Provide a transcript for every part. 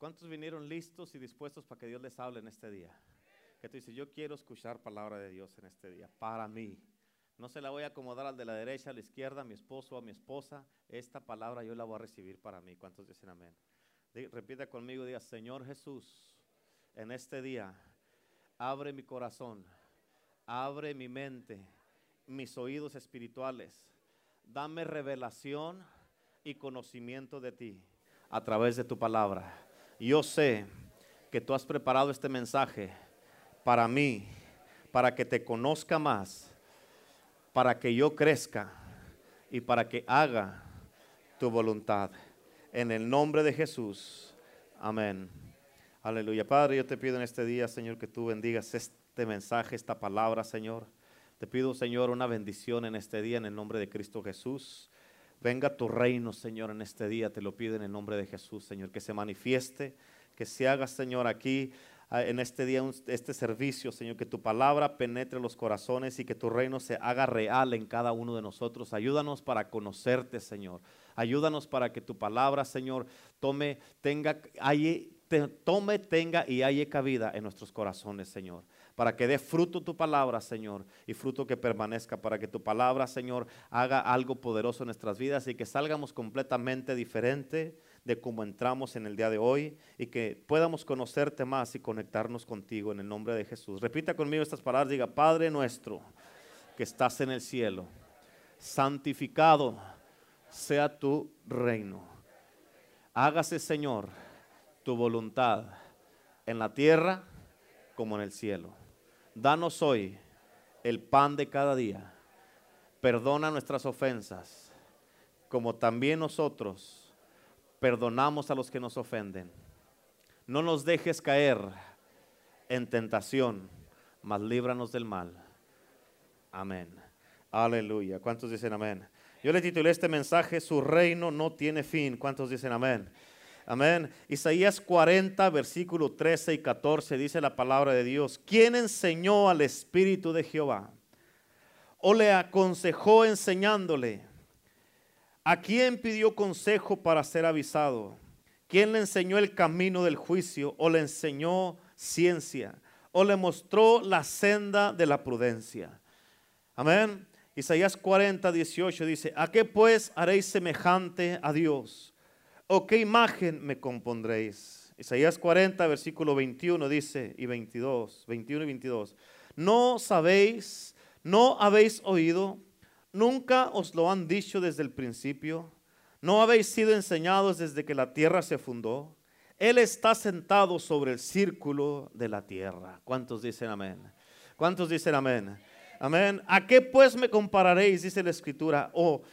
¿Cuántos vinieron listos y dispuestos para que Dios les hable en este día? Que tú dices, yo quiero escuchar palabra de Dios en este día, para mí. No se la voy a acomodar al de la derecha, a la izquierda, a mi esposo, a mi esposa. Esta palabra yo la voy a recibir para mí. ¿Cuántos dicen amén? repita conmigo, diga, Señor Jesús, en este día, abre mi corazón, abre mi mente, mis oídos espirituales. Dame revelación y conocimiento de ti a través de tu palabra. Yo sé que tú has preparado este mensaje para mí, para que te conozca más para que yo crezca y para que haga tu voluntad. En el nombre de Jesús. Amén. Aleluya. Padre, yo te pido en este día, Señor, que tú bendigas este mensaje, esta palabra, Señor. Te pido, Señor, una bendición en este día en el nombre de Cristo Jesús. Venga tu reino, Señor, en este día. Te lo pido en el nombre de Jesús, Señor. Que se manifieste, que se haga, Señor, aquí en este día, este servicio, Señor, que tu palabra penetre los corazones y que tu reino se haga real en cada uno de nosotros. Ayúdanos para conocerte, Señor. Ayúdanos para que tu palabra, Señor, tome, tenga, tome, tenga y haya cabida en nuestros corazones, Señor. Para que dé fruto tu palabra, Señor, y fruto que permanezca. Para que tu palabra, Señor, haga algo poderoso en nuestras vidas y que salgamos completamente diferente de cómo entramos en el día de hoy y que podamos conocerte más y conectarnos contigo en el nombre de Jesús. Repita conmigo estas palabras, diga, Padre nuestro que estás en el cielo, santificado sea tu reino. Hágase, Señor, tu voluntad en la tierra como en el cielo. Danos hoy el pan de cada día. Perdona nuestras ofensas, como también nosotros perdonamos a los que nos ofenden. No nos dejes caer en tentación, mas líbranos del mal. Amén. Aleluya. ¿Cuántos dicen amén? Yo le titulé este mensaje, su reino no tiene fin. ¿Cuántos dicen amén? Amén. Isaías 40, versículo 13 y 14 dice la palabra de Dios. ¿Quién enseñó al Espíritu de Jehová? ¿O le aconsejó enseñándole? ¿A quién pidió consejo para ser avisado? ¿Quién le enseñó el camino del juicio o le enseñó ciencia o le mostró la senda de la prudencia? Amén. Isaías 40, 18 dice, ¿a qué pues haréis semejante a Dios? ¿O qué imagen me compondréis? Isaías 40, versículo 21 dice, y 22, 21 y 22, ¿no sabéis, no habéis oído? ¿Nunca os lo han dicho desde el principio? ¿No habéis sido enseñados desde que la tierra se fundó? Él está sentado sobre el círculo de la tierra. ¿Cuántos dicen amén? ¿Cuántos dicen amén? Amén. ¿A qué pues me compararéis? Dice la escritura. O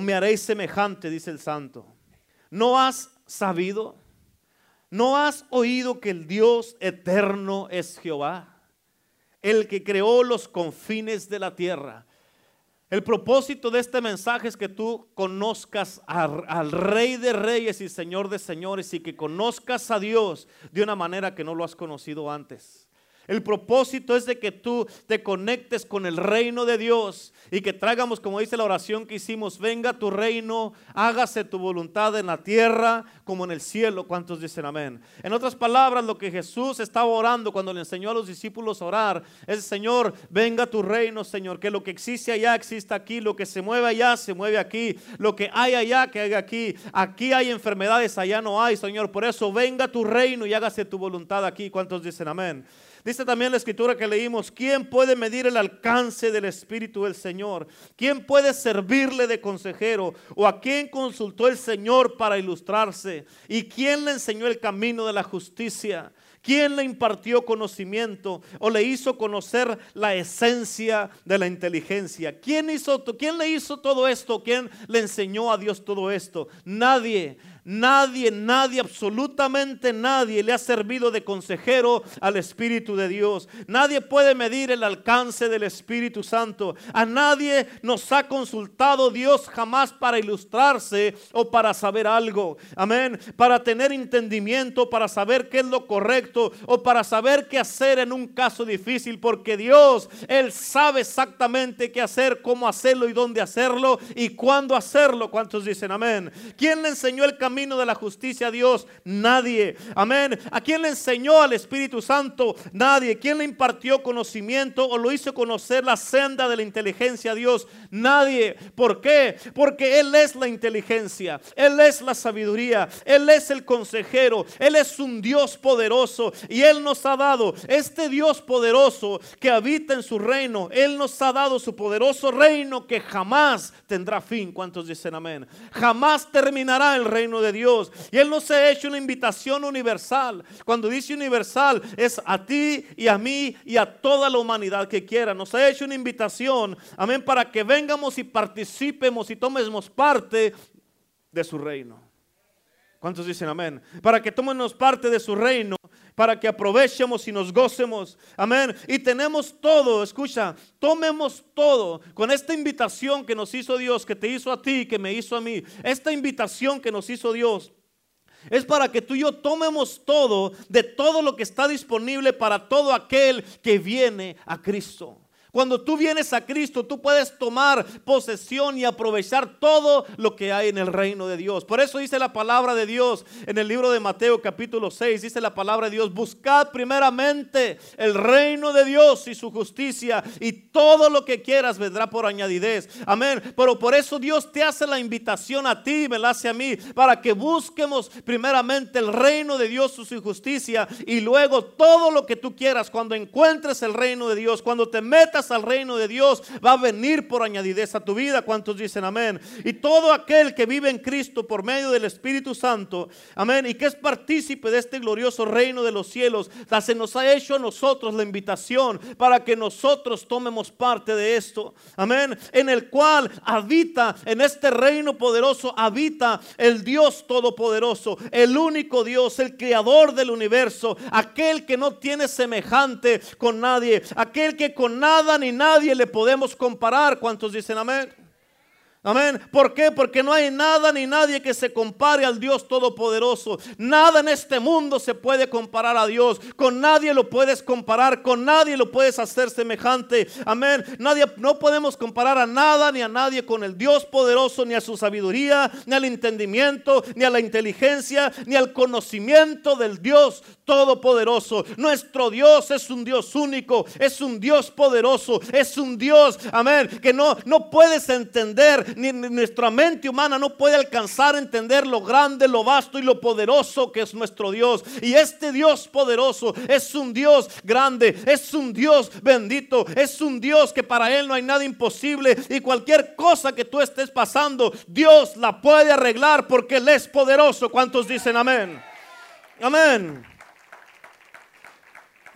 me haréis semejante, dice el santo. ¿No has sabido? ¿No has oído que el Dios eterno es Jehová? El que creó los confines de la tierra el propósito de este mensaje es que tú conozcas al, Rey de Reyes y Señor de Señores y que conozcas a Dios de una manera que no lo has conocido antes. El propósito es de que tú te conectes con el reino de Dios y que tragamos, como dice la oración que hicimos, venga tu reino, hágase tu voluntad en la tierra como en el cielo. ¿Cuántos dicen amén? En otras palabras, lo que Jesús estaba orando cuando le enseñó a los discípulos a orar es, Señor, venga tu reino, Señor, que lo que existe allá exista aquí, lo que se mueve allá se mueve aquí, lo que hay allá que haya aquí. Aquí hay enfermedades, allá no hay, Señor. Por eso venga tu reino y hágase tu voluntad aquí. ¿Cuántos dicen amén? Dice también la escritura que leímos, ¿quién puede medir el alcance del Espíritu del Señor? ¿Quién puede servirle de consejero? ¿O a quién consultó el Señor para ilustrarse? ¿Y quién le enseñó el camino de la justicia? ¿Quién le impartió conocimiento o le hizo conocer la esencia de la inteligencia? ¿Quién, hizo, ¿Quién le hizo todo esto? ¿Quién le enseñó a Dios todo esto? Nadie. Nadie, nadie, absolutamente nadie le ha servido de consejero al Espíritu de Dios. Nadie puede medir el alcance del Espíritu Santo. A nadie nos ha consultado Dios jamás para ilustrarse o para saber algo. Amén. Para tener entendimiento, para saber qué es lo correcto o para saber qué hacer en un caso difícil. Porque Dios, Él sabe exactamente qué hacer, cómo hacerlo y dónde hacerlo y cuándo hacerlo. ¿Cuántos dicen amén? ¿Quién le enseñó el camino? Camino de la justicia a Dios? Nadie. Amén. ¿A quién le enseñó al Espíritu Santo? Nadie. ¿Quién le impartió conocimiento o lo hizo conocer la senda de la inteligencia a Dios? Nadie. ¿Por qué? Porque Él es la inteligencia. Él es la sabiduría. Él es el consejero. Él es un Dios poderoso. Y Él nos ha dado este Dios poderoso que habita en su reino. Él nos ha dado su poderoso reino que jamás tendrá fin. ¿Cuántos dicen amén? Jamás terminará el reino de Dios. Y Él nos ha hecho una invitación universal. Cuando dice universal es a ti y a mí y a toda la humanidad que quiera. Nos ha hecho una invitación, amén, para que vengamos y participemos y tomemos parte de su reino. ¿Cuántos dicen amén? Para que tomemos parte de su reino para que aprovechemos y nos gocemos. Amén. Y tenemos todo, escucha, tomemos todo con esta invitación que nos hizo Dios, que te hizo a ti, que me hizo a mí. Esta invitación que nos hizo Dios. Es para que tú y yo tomemos todo de todo lo que está disponible para todo aquel que viene a Cristo. Cuando tú vienes a Cristo, tú puedes tomar posesión y aprovechar todo lo que hay en el reino de Dios. Por eso dice la palabra de Dios en el libro de Mateo capítulo 6, dice la palabra de Dios, buscad primeramente el reino de Dios y su justicia y todo lo que quieras vendrá por añadidez. Amén. Pero por eso Dios te hace la invitación a ti, me la hace a mí, para que busquemos primeramente el reino de Dios y su justicia y luego todo lo que tú quieras cuando encuentres el reino de Dios, cuando te metas al reino de Dios, va a venir por añadidez a tu vida. ¿Cuántos dicen amén? Y todo aquel que vive en Cristo por medio del Espíritu Santo, amén, y que es partícipe de este glorioso reino de los cielos, se nos ha hecho a nosotros la invitación para que nosotros tomemos parte de esto. Amén. En el cual habita, en este reino poderoso, habita el Dios todopoderoso, el único Dios, el creador del universo, aquel que no tiene semejante con nadie, aquel que con nada ni nadie le podemos comparar. ¿Cuántos dicen amén? Amén. ¿Por qué? Porque no hay nada ni nadie que se compare al Dios Todopoderoso. Nada en este mundo se puede comparar a Dios. Con nadie lo puedes comparar. Con nadie lo puedes hacer semejante. Amén. Nadie, no podemos comparar a nada ni a nadie con el Dios poderoso, ni a su sabiduría, ni al entendimiento, ni a la inteligencia, ni al conocimiento del Dios Todopoderoso. Nuestro Dios es un Dios único. Es un Dios poderoso. Es un Dios, amén, que no, no puedes entender ni nuestra mente humana no puede alcanzar a entender lo grande, lo vasto y lo poderoso que es nuestro Dios. Y este Dios poderoso es un Dios grande, es un Dios bendito, es un Dios que para Él no hay nada imposible y cualquier cosa que tú estés pasando, Dios la puede arreglar porque Él es poderoso. ¿Cuántos dicen amén? Amén.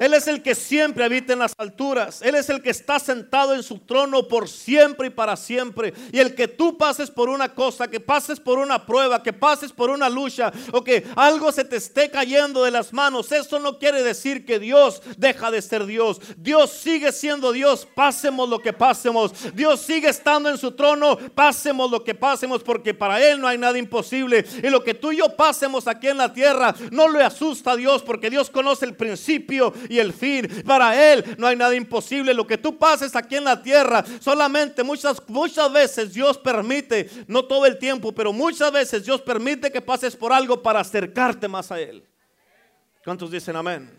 Él es el que siempre habita en las alturas. Él es el que está sentado en su trono por siempre y para siempre. Y el que tú pases por una cosa, que pases por una prueba, que pases por una lucha o que algo se te esté cayendo de las manos, eso no quiere decir que Dios deja de ser Dios. Dios sigue siendo Dios, pasemos lo que pasemos. Dios sigue estando en su trono, pasemos lo que pasemos, porque para Él no hay nada imposible. Y lo que tú y yo pasemos aquí en la tierra no le asusta a Dios, porque Dios conoce el principio y el fin. Para Él no hay nada imposible. Lo que tú pases aquí en la tierra, solamente muchas, muchas veces Dios permite, no todo el tiempo, pero muchas veces Dios permite que pases por algo para acercarte más a Él. ¿Cuántos dicen amén?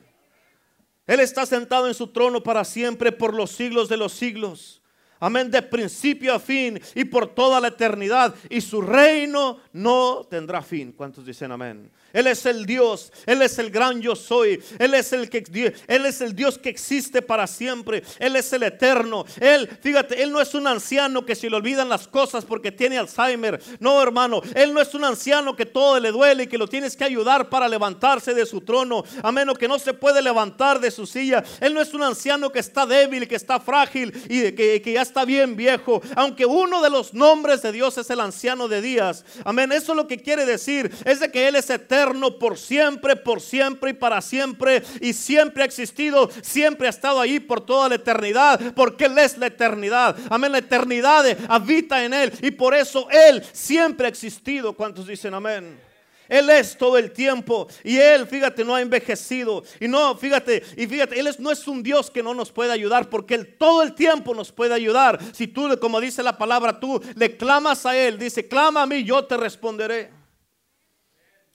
Él está sentado en su trono para siempre por los siglos de los siglos. Amén, de principio a fin y por toda la eternidad. Y su reino no tendrá fin. ¿Cuántos dicen amén? Él es el Dios, Él es el gran yo soy, Él es el que Él es el Dios que existe para siempre, Él es el eterno. Él, fíjate, Él no es un anciano que se le olvidan las cosas porque tiene Alzheimer. No, hermano, Él no es un anciano que todo le duele y que lo tienes que ayudar para levantarse de su trono, a menos que no se puede levantar de su silla. Él no es un anciano que está débil, que está frágil y que, que ya está bien viejo. Aunque uno de los nombres de Dios es el anciano de días. Amén. Eso lo que quiere decir es de que Él es eterno por siempre, por siempre y para siempre. Y siempre ha existido, siempre ha estado ahí por toda la eternidad, porque Él es la eternidad. Amén, la eternidad habita en Él y por eso Él siempre ha existido. ¿Cuántos dicen amén? Él es todo el tiempo y Él, fíjate, no ha envejecido. Y no, fíjate, y fíjate, Él no es un Dios que no nos puede ayudar porque Él todo el tiempo nos puede ayudar. Si tú, como dice la palabra, tú le clamas a Él, dice, clama a mí, yo te responderé.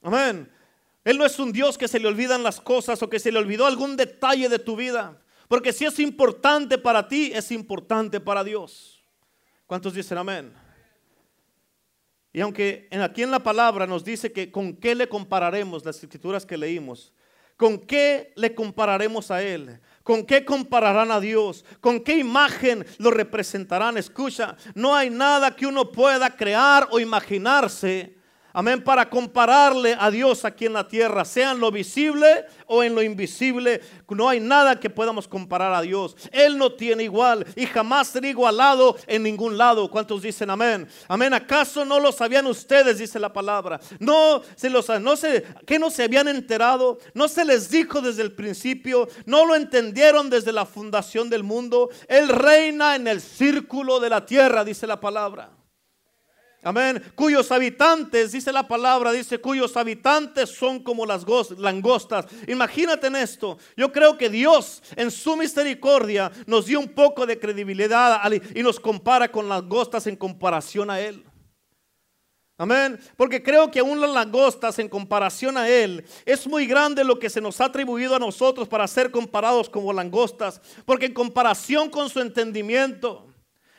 Amén. Él no es un Dios que se le olvidan las cosas o que se le olvidó algún detalle de tu vida. Porque si es importante para ti, es importante para Dios. ¿Cuántos dicen amén? Y aunque aquí en la palabra nos dice que con qué le compararemos las escrituras que leímos, con qué le compararemos a Él, con qué compararán a Dios, con qué imagen lo representarán. Escucha, no hay nada que uno pueda crear o imaginarse Amén, para compararle a Dios aquí en la tierra, sea en lo visible o en lo invisible, no hay nada que podamos comparar a Dios. Él no tiene igual y jamás será igualado en ningún lado. ¿Cuántos dicen amén? Amén. ¿Acaso no lo sabían ustedes? Dice la palabra. No se los, no se, que no se habían enterado, no se les dijo desde el principio, no lo entendieron desde la fundación del mundo. Él reina en el círculo de la tierra, dice la palabra. Amén. Cuyos habitantes, dice la palabra, dice, cuyos habitantes son como las langostas. Imagínate en esto. Yo creo que Dios en su misericordia nos dio un poco de credibilidad y nos compara con langostas en comparación a Él. Amén. Porque creo que aún las langostas en comparación a Él es muy grande lo que se nos ha atribuido a nosotros para ser comparados como langostas. Porque en comparación con su entendimiento,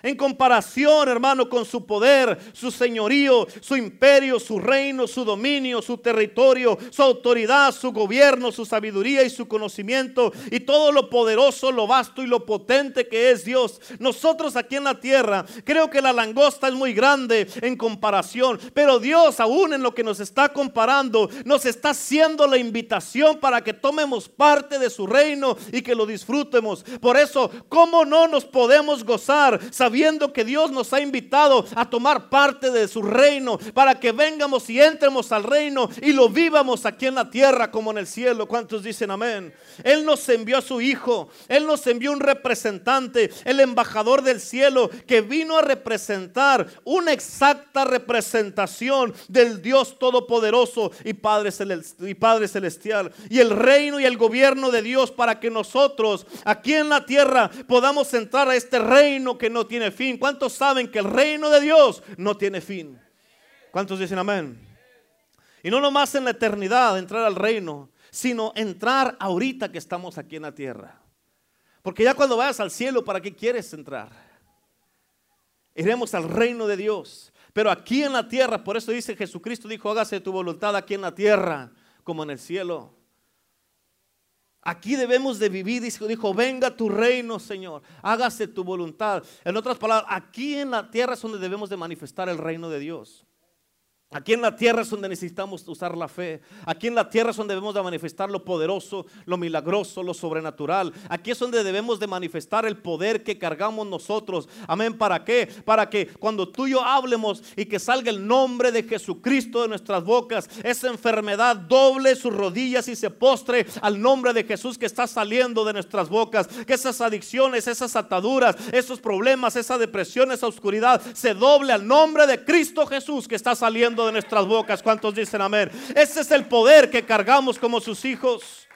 en comparación, hermano, con su poder, su señorío, su imperio, su reino, su dominio, su territorio, su autoridad, su gobierno, su sabiduría y su conocimiento y todo lo poderoso, lo vasto y lo potente que es Dios. Nosotros aquí en la tierra, creo que la langosta es muy grande en comparación, pero Dios aún en lo que nos está comparando, nos está haciendo la invitación para que tomemos parte de su reino y que lo disfrutemos. Por eso, ¿cómo no nos podemos gozar? sabiendo que Dios nos ha invitado a tomar parte de su reino para que vengamos y entremos al reino y lo vivamos aquí en la tierra como en el cielo. ¿Cuántos dicen amén? Él nos envió a su Hijo, Él nos envió un representante, el embajador del cielo, que vino a representar una exacta representación del Dios Todopoderoso y Padre, y Padre Celestial. Y el reino y el gobierno de Dios para que nosotros aquí en la tierra podamos entrar a este reino que no tiene fin. ¿Cuántos saben que el reino de Dios no tiene fin? ¿Cuántos dicen amén? Y no nomás en la eternidad entrar al reino, sino entrar ahorita que estamos aquí en la tierra. Porque ya cuando vayas al cielo, ¿para qué quieres entrar? Iremos al reino de Dios. Pero aquí en la tierra, por eso dice Jesucristo, dijo, hágase tu voluntad aquí en la tierra como en el cielo. Aquí debemos de vivir, dijo, venga tu reino, Señor, hágase tu voluntad. En otras palabras, aquí en la tierra es donde debemos de manifestar el reino de Dios. Aquí en la tierra es donde necesitamos usar la fe. Aquí en la tierra es donde debemos de manifestar lo poderoso, lo milagroso, lo sobrenatural. Aquí es donde debemos de manifestar el poder que cargamos nosotros. Amén. ¿Para qué? Para que cuando tú y yo hablemos y que salga el nombre de Jesucristo de nuestras bocas, esa enfermedad doble sus rodillas y se postre al nombre de Jesús que está saliendo de nuestras bocas. Que esas adicciones, esas ataduras, esos problemas, esa depresión, esa oscuridad se doble al nombre de Cristo Jesús que está saliendo de nuestras bocas. ¿Cuántos dicen amén? Ese es el poder que cargamos como sus hijos.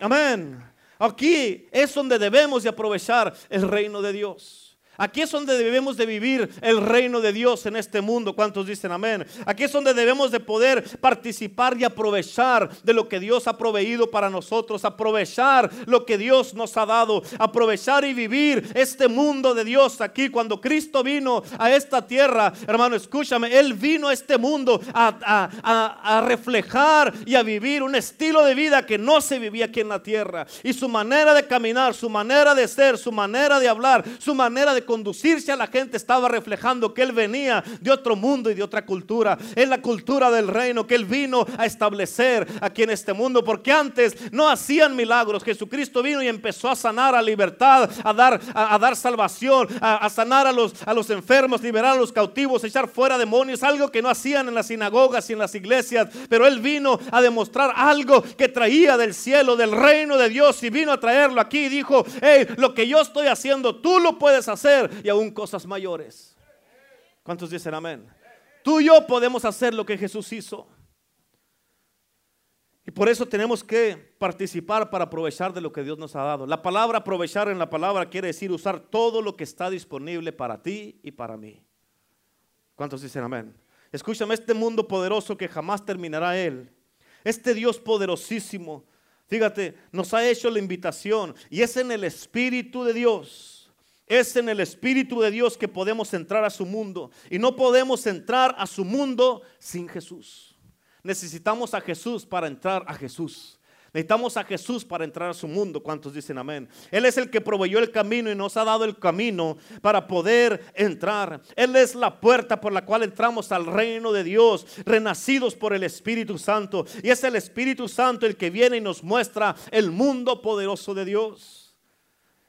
Amén. Aquí es donde debemos de aprovechar el reino de Dios. Aquí es donde debemos de vivir el reino de Dios en este mundo. ¿Cuántos dicen amén? Aquí es donde debemos de poder participar y aprovechar de lo que Dios ha proveído para nosotros, aprovechar lo que Dios nos ha dado, aprovechar y vivir este mundo de Dios aquí. Cuando Cristo vino a esta tierra, hermano, escúchame, Él vino a este mundo a, a reflejar y a vivir un estilo de vida que no se vivía aquí en la tierra. Y su manera de caminar, su manera de ser, su manera de hablar, su manera de conducirse a la gente estaba reflejando que Él venía de otro mundo y de otra cultura. Es la cultura del reino que Él vino a establecer aquí en este mundo. Porque antes no hacían milagros. Jesucristo vino y empezó a sanar a libertad, a dar, a, dar salvación, a, sanar a los, a los enfermos, liberar a los cautivos, echar fuera demonios. Algo que no hacían en las sinagogas y en las iglesias. Pero Él vino a demostrar algo que traía del cielo, del reino de Dios. Y vino a traerlo aquí y dijo, hey, lo que yo estoy haciendo, tú lo puedes hacer y aún cosas mayores. ¿Cuántos dicen amén? Tú y yo podemos hacer lo que Jesús hizo. Y por eso tenemos que participar para aprovechar de lo que Dios nos ha dado. La palabra aprovechar en la palabra quiere decir usar todo lo que está disponible para ti y para mí. ¿Cuántos dicen amén? Escúchame, este mundo poderoso que jamás terminará Él. Este Dios poderosísimo, fíjate, nos ha hecho la invitación y es en el Espíritu de Dios. Es en el Espíritu de Dios que podemos entrar a su mundo. Y no podemos entrar a su mundo sin Jesús. Necesitamos a Jesús para entrar a Jesús. Necesitamos a Jesús para entrar a su mundo. ¿Cuántos dicen amén? Él es el que proveyó el camino y nos ha dado el camino para poder entrar. Él es la puerta por la cual entramos al reino de Dios, renacidos por el Espíritu Santo. Y es el Espíritu Santo el que viene y nos muestra el mundo poderoso de Dios.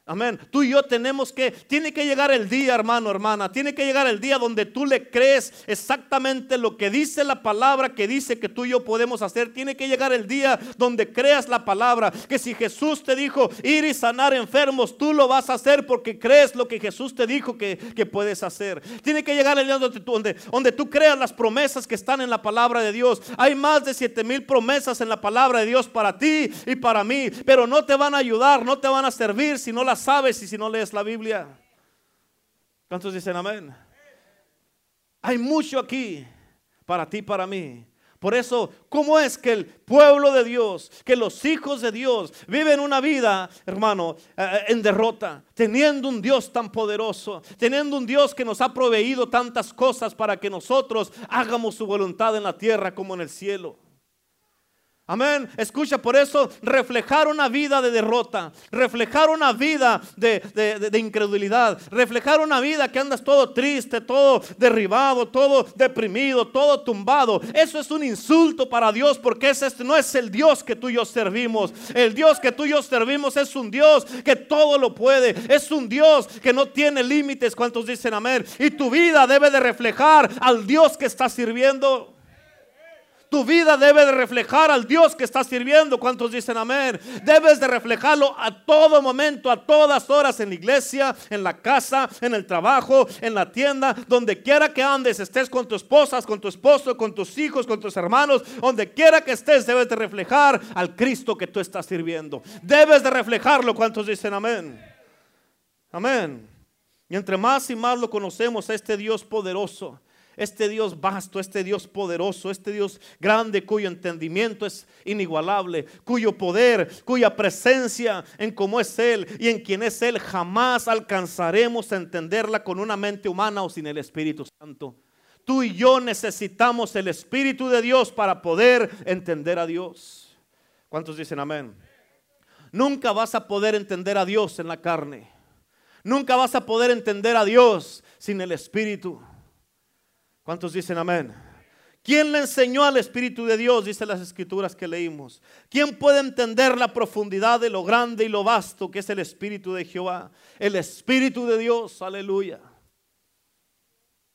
Amén. Tú y yo tenemos que, tiene que llegar el día, hermano, hermana, tiene que llegar el día donde tú le crees exactamente lo que dice la palabra que dice que tú y yo podemos hacer. Tiene que llegar el día donde creas la palabra, que si Jesús te dijo ir y sanar enfermos, tú lo vas a hacer porque crees lo que Jesús te dijo que, puedes hacer. Tiene que llegar el día donde, donde, donde tú creas las promesas que están en la palabra de Dios. Hay más de siete mil promesas en la palabra de Dios para ti y para mí, pero no te van a ayudar, no te van a servir si no las sabes y si no lees la Biblia. ¿Cuántos dicen amén? Hay mucho aquí para ti, para mí. Por eso, ¿cómo es que el pueblo de Dios, que los hijos de Dios viven una vida, hermano, eh, en derrota, teniendo un Dios tan poderoso, teniendo un Dios que nos ha proveído tantas cosas para que nosotros hagamos su voluntad en la tierra como en el cielo? Amén. Escucha, por eso reflejar una vida de derrota, reflejar una vida de, incredulidad, reflejar una vida que andas todo triste, todo derribado, todo deprimido, todo tumbado. Eso es un insulto para Dios porque ese no es el Dios que tú y yo servimos. El Dios que tú y yo servimos es un Dios que todo lo puede. Es un Dios que no tiene límites. ¿Cuántos dicen amén? Y tu vida debe de reflejar al Dios que está sirviendo. Tu vida debe de reflejar al Dios que estás sirviendo. ¿Cuántos dicen amén? Debes de reflejarlo a todo momento, a todas horas en la iglesia, en la casa, en el trabajo, en la tienda, donde quiera que andes, estés con tu esposa, con tu esposo, con tus hijos, con tus hermanos, donde quiera que estés, debes de reflejar al Cristo que tú estás sirviendo. Debes de reflejarlo. ¿Cuántos dicen amén? Amén. Y entre más y más lo conocemos a este Dios poderoso, este Dios vasto, este Dios poderoso, este Dios grande cuyo entendimiento es inigualable, cuyo poder, cuya presencia en cómo es Él y en quien es Él, jamás alcanzaremos a entenderla con una mente humana o sin el Espíritu Santo. Tú y yo necesitamos el Espíritu de Dios para poder entender a Dios. ¿Cuántos dicen amén? Nunca vas a poder entender a Dios en la carne. Nunca vas a poder entender a Dios sin el Espíritu. ¿Cuántos dicen amén? ¿Quién le enseñó al Espíritu de Dios? Dice las escrituras que leímos. ¿Quién puede entender la profundidad de lo grande y lo vasto que es el Espíritu de Jehová? El Espíritu de Dios, aleluya.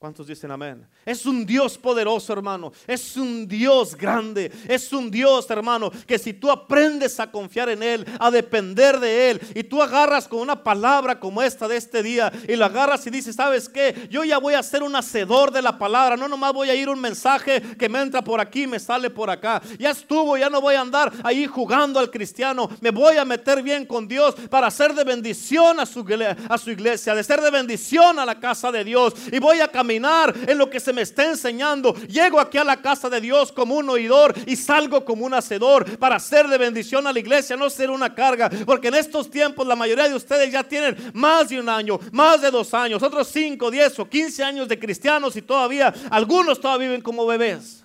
¿Cuántos dicen amén? Es un Dios poderoso, hermano. Es un Dios grande. Es un Dios, hermano, que si tú aprendes a confiar en Él, a depender de Él, y tú agarras con una palabra como esta de este día, y la agarras y dices, ¿sabes qué? Yo ya voy a ser un hacedor de la palabra. No nomás voy a ir un mensaje que me entra por aquí, me sale por acá. Ya estuvo, ya no voy a andar ahí jugando al cristiano. Me voy a meter bien con Dios para ser de bendición a su, a su iglesia, de ser de bendición a la casa de Dios. Y voy a caminar en lo que se me está enseñando. Llego aquí a la casa de Dios como un oidor y salgo como un hacedor para ser de bendición a la iglesia, no ser una carga. Porque en estos tiempos la mayoría de ustedes ya tienen más de un año, más de dos años, otros cinco, diez o quince años de cristianos y todavía algunos todavía viven como bebés.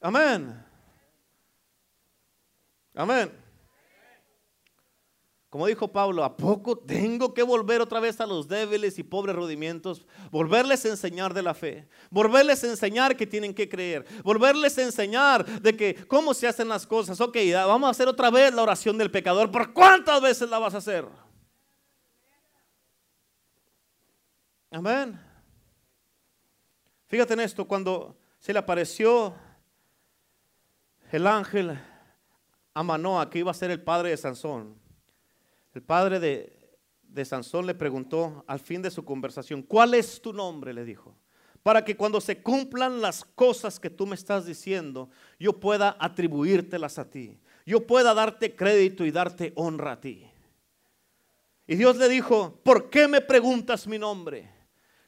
Amén. Amén. Como dijo Pablo, ¿a poco tengo que volver otra vez a los débiles y pobres rudimientos? Volverles a enseñar de la fe, volverles a enseñar que tienen que creer, volverles a enseñar de que cómo se hacen las cosas. Ok, vamos a hacer otra vez la oración del pecador. ¿Por cuántas veces la vas a hacer? Amén. Fíjate en esto, cuando se le apareció el ángel a Manoa, que iba a ser el padre de Sansón. El padre de, Sansón le preguntó al fin de su conversación, ¿cuál es tu nombre? Le dijo, para que cuando se cumplan las cosas que tú me estás diciendo, yo pueda atribuírtelas a ti, yo pueda darte crédito y darte honra a ti. Y Dios le dijo, ¿por qué me preguntas mi nombre?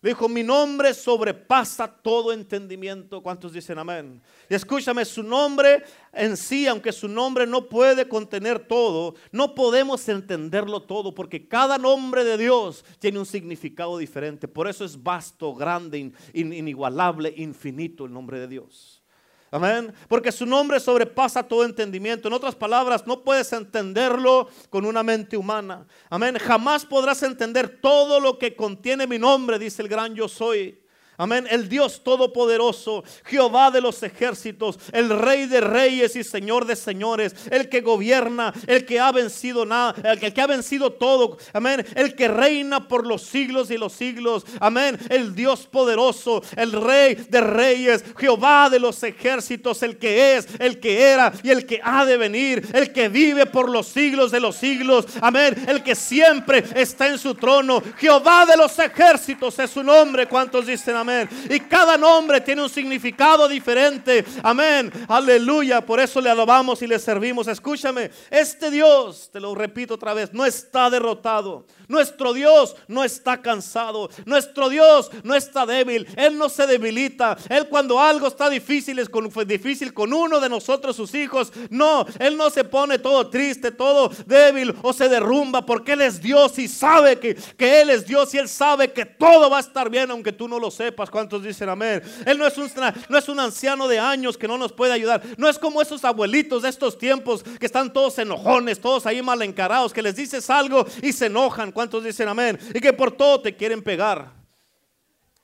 Le dijo, mi nombre sobrepasa todo entendimiento. ¿Cuántos dicen amén? Y escúchame, su nombre en sí, aunque su nombre no puede contener todo, no podemos entenderlo todo, porque cada nombre de Dios tiene un significado diferente. Por eso es vasto, grande, inigualable, infinito el nombre de Dios. Amén. Porque su nombre sobrepasa todo entendimiento. En otras palabras, no puedes entenderlo con una mente humana. Amén. Jamás podrás entender todo lo que contiene mi nombre, dice el gran yo soy. Amén. El Dios todopoderoso, Jehová de los ejércitos, el Rey de reyes y Señor de señores, el que gobierna, el que ha vencido nada, el que ha vencido todo. Amén. El que reina por los siglos y los siglos. Amén. El Dios poderoso, el Rey de reyes, Jehová de los ejércitos, el que es, el que era y el que ha de venir, el que vive por los siglos de los siglos. Amén. El que siempre está en su trono. Jehová de los ejércitos es su nombre. ¿Cuántos dicen amén? Y cada nombre tiene un significado diferente. Amén. Aleluya. Por eso le alabamos y le servimos. Escúchame. Este Dios, te lo repito otra vez, no está derrotado. Nuestro Dios no está cansado. Nuestro Dios no está débil. Él no se debilita. Él cuando algo está difícil es con, difícil con uno de nosotros, sus hijos. No, Él no se pone todo triste, todo débil o se derrumba porque Él es Dios y sabe que, que Él es Dios y Él sabe que todo va a estar bien aunque tú no lo sepas. ¿Cuántos dicen amén? Él no es, un, no es un anciano de años que no nos puede ayudar. No es como esos abuelitos de estos tiempos que están todos enojones, todos ahí mal encarados, que les dices algo y se enojan. ¿Cuántos dicen amén? Y que por todo te quieren pegar.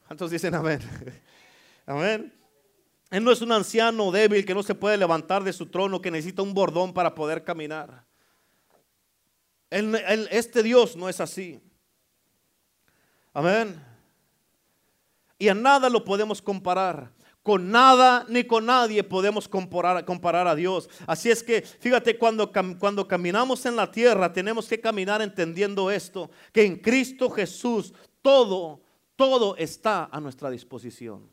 ¿Cuántos dicen amén? Amén. Él no es un anciano débil que no se puede levantar de su trono, que necesita un bordón para poder caminar. este Dios no es así. Amén. Y a nada lo podemos comparar. Con nada ni con nadie podemos comparar, a Dios. Así es que, fíjate, cuando, cuando caminamos en la tierra, tenemos que caminar entendiendo esto, que en Cristo Jesús todo, todo está a nuestra disposición.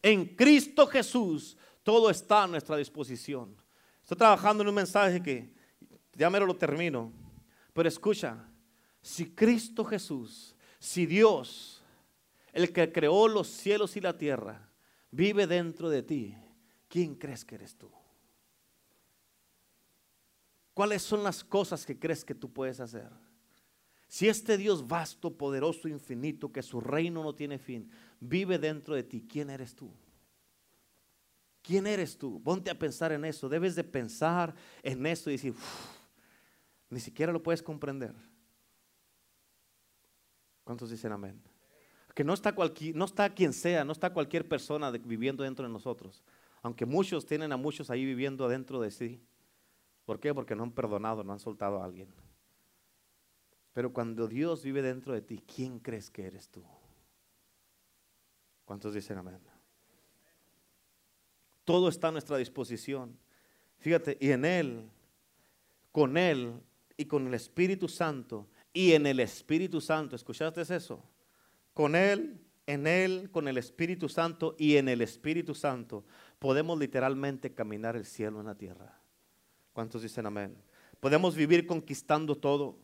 En Cristo Jesús todo está a nuestra disposición. Estoy trabajando en un mensaje que ya me lo termino. Pero escucha, si Cristo Jesús, si Dios, el que creó los cielos y la tierra, vive dentro de ti, ¿quién crees que eres tú? ¿Cuáles son las cosas que crees que tú puedes hacer? Si este Dios vasto, poderoso, infinito, que su reino no tiene fin, vive dentro de ti, ¿quién eres tú? ¿Quién eres tú? Ponte a pensar en eso. Debes de pensar en eso y decir, ni siquiera lo puedes comprender. ¿Cuántos dicen amén? Que no está, no está quien sea, no está cualquier persona viviendo dentro de nosotros. Aunque muchos tienen a muchos ahí viviendo dentro de sí. ¿Por qué? Porque no han perdonado, no han soltado a alguien. Pero cuando Dios vive dentro de ti, ¿quién crees que eres tú? ¿Cuántos dicen amén? Todo está a nuestra disposición. Fíjate, y en Él, con Él y con el Espíritu Santo, y en el Espíritu Santo, ¿escuchaste eso? Con Él, en Él, con el Espíritu Santo y en el Espíritu Santo, podemos literalmente caminar el cielo en la tierra. ¿Cuántos dicen amén? Podemos vivir conquistando todo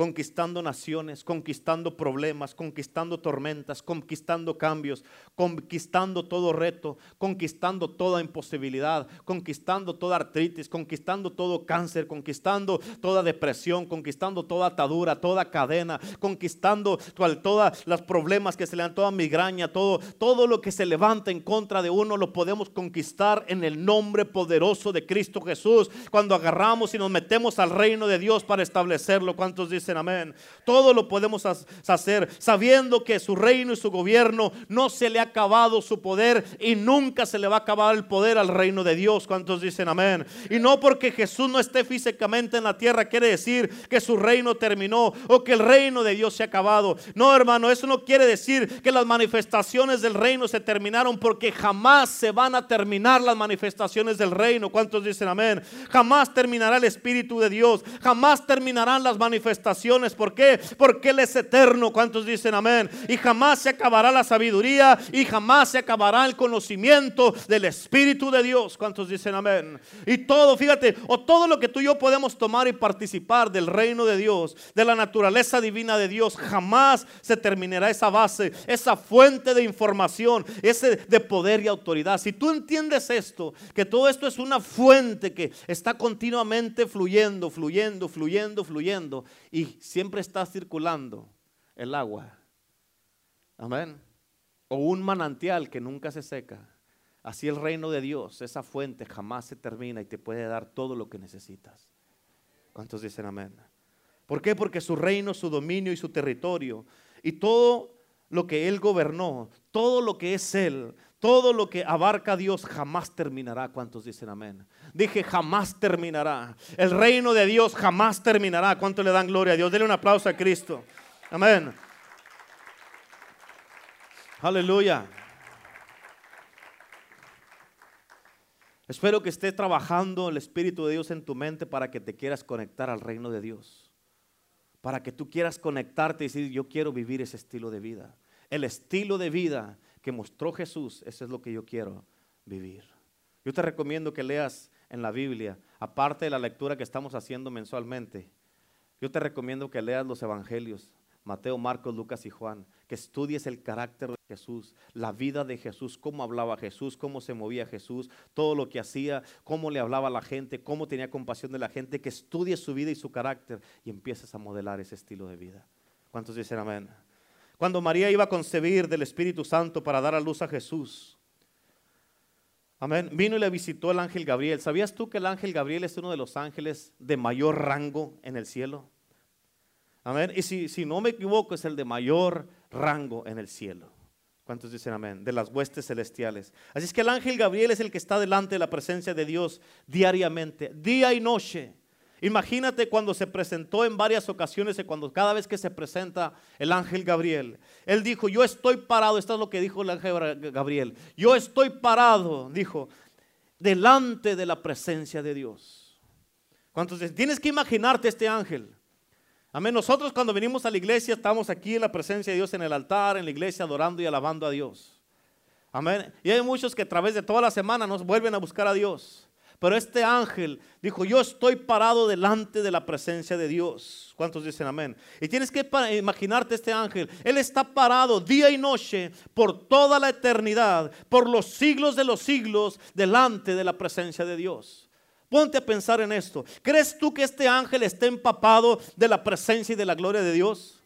conquistando naciones, conquistando problemas, conquistando tormentas, conquistando cambios, conquistando todo reto, conquistando toda imposibilidad, conquistando toda artritis, conquistando todo cáncer, conquistando toda depresión, conquistando toda atadura, toda cadena, conquistando todos los problemas que se le dan, toda migraña, todo, todo lo que se levanta en contra de uno, lo podemos conquistar en el nombre poderoso de Cristo Jesús. Cuando agarramos y nos metemos al reino de Dios para establecerlo, ¿cuántos dicen? Amén. Todo lo podemos hacer sabiendo que su reino y su gobierno no se le ha acabado su poder y nunca se le va a acabar el poder al reino de Dios. ¿Cuántos dicen amén? Y no porque Jesús no esté físicamente en la tierra quiere decir que su reino terminó o que el reino de Dios se ha acabado. No, hermano, eso no quiere decir que las manifestaciones del reino se terminaron porque jamás se van a terminar las manifestaciones del reino. ¿Cuántos dicen amén? Jamás terminará el Espíritu de Dios, jamás terminarán las manifestaciones ¿Por qué? Porque Él es eterno. ¿Cuántos dicen amén? Y jamás se acabará la sabiduría y jamás se acabará el conocimiento del Espíritu de Dios. ¿Cuántos dicen amén? Y todo, fíjate, o todo lo que tú y yo podemos tomar y participar del reino de Dios, de la naturaleza divina de Dios, jamás se terminará esa base, esa fuente de información, ese de poder y autoridad. Si tú entiendes esto, que todo esto es una fuente que está continuamente fluyendo, fluyendo, fluyendo, fluyendo siempre está circulando el agua. Amén. O un manantial que nunca se seca. Así el reino de Dios, esa fuente jamás se termina y te puede dar todo lo que necesitas. ¿Cuántos dicen amén? ¿Por qué? Porque su reino, su dominio y su territorio y todo lo que Él gobernó, todo lo que es Él, todo lo que abarca Dios jamás terminará. ¿Cuántos dicen amén? Dije, jamás terminará. El reino de Dios jamás terminará. ¿Cuánto le dan gloria a Dios? Denle un aplauso a Cristo. Amén. Aleluya. Espero que esté trabajando el Espíritu de Dios en tu mente para que te quieras conectar al reino de Dios. Para que tú quieras conectarte y decir, yo quiero vivir ese estilo de vida. El estilo de vida que mostró Jesús, eso es lo que yo quiero vivir. Yo te recomiendo que leas en la Biblia, aparte de la lectura que estamos haciendo mensualmente, yo te recomiendo que leas los evangelios, Mateo, Marcos, Lucas y Juan, que estudies el carácter de Jesús, la vida de Jesús, cómo hablaba Jesús, cómo se movía Jesús, todo lo que hacía, cómo le hablaba a la gente, cómo tenía compasión de la gente, que estudies su vida y su carácter y empieces a modelar ese estilo de vida. ¿Cuántos dicen amén? Cuando María iba a concebir del Espíritu Santo para dar a luz a Jesús. Amén. Vino y le visitó el ángel Gabriel. ¿Sabías tú que el ángel Gabriel es uno de los ángeles de mayor rango en el cielo? Amén. Y si, si no me equivoco, es el de mayor rango en el cielo. ¿Cuántos dicen amén? De las huestes celestiales. Así es que el ángel Gabriel es el que está delante de la presencia de Dios diariamente, día y noche. Imagínate cuando se presentó en varias ocasiones y cuando cada vez que se presenta el ángel Gabriel, él dijo, yo estoy parado, esto es lo que dijo el ángel Gabriel, yo estoy parado, dijo, delante de la presencia de Dios. ¿Cuántos dicen? Tienes que imaginarte este ángel. Amén. Nosotros cuando venimos a la iglesia estamos aquí en la presencia de Dios en el altar, en la iglesia adorando y alabando a Dios. Amén. Y hay muchos que a través de toda la semana nos vuelven a buscar a Dios. Pero este ángel dijo, yo estoy parado delante de la presencia de Dios. ¿Cuántos dicen amén? Y tienes que imaginarte este ángel. Él está parado día y noche por toda la eternidad, por los siglos de los siglos, delante de la presencia de Dios. Ponte a pensar en esto. ¿Crees tú que este ángel está empapado de la presencia y de la gloria de Dios?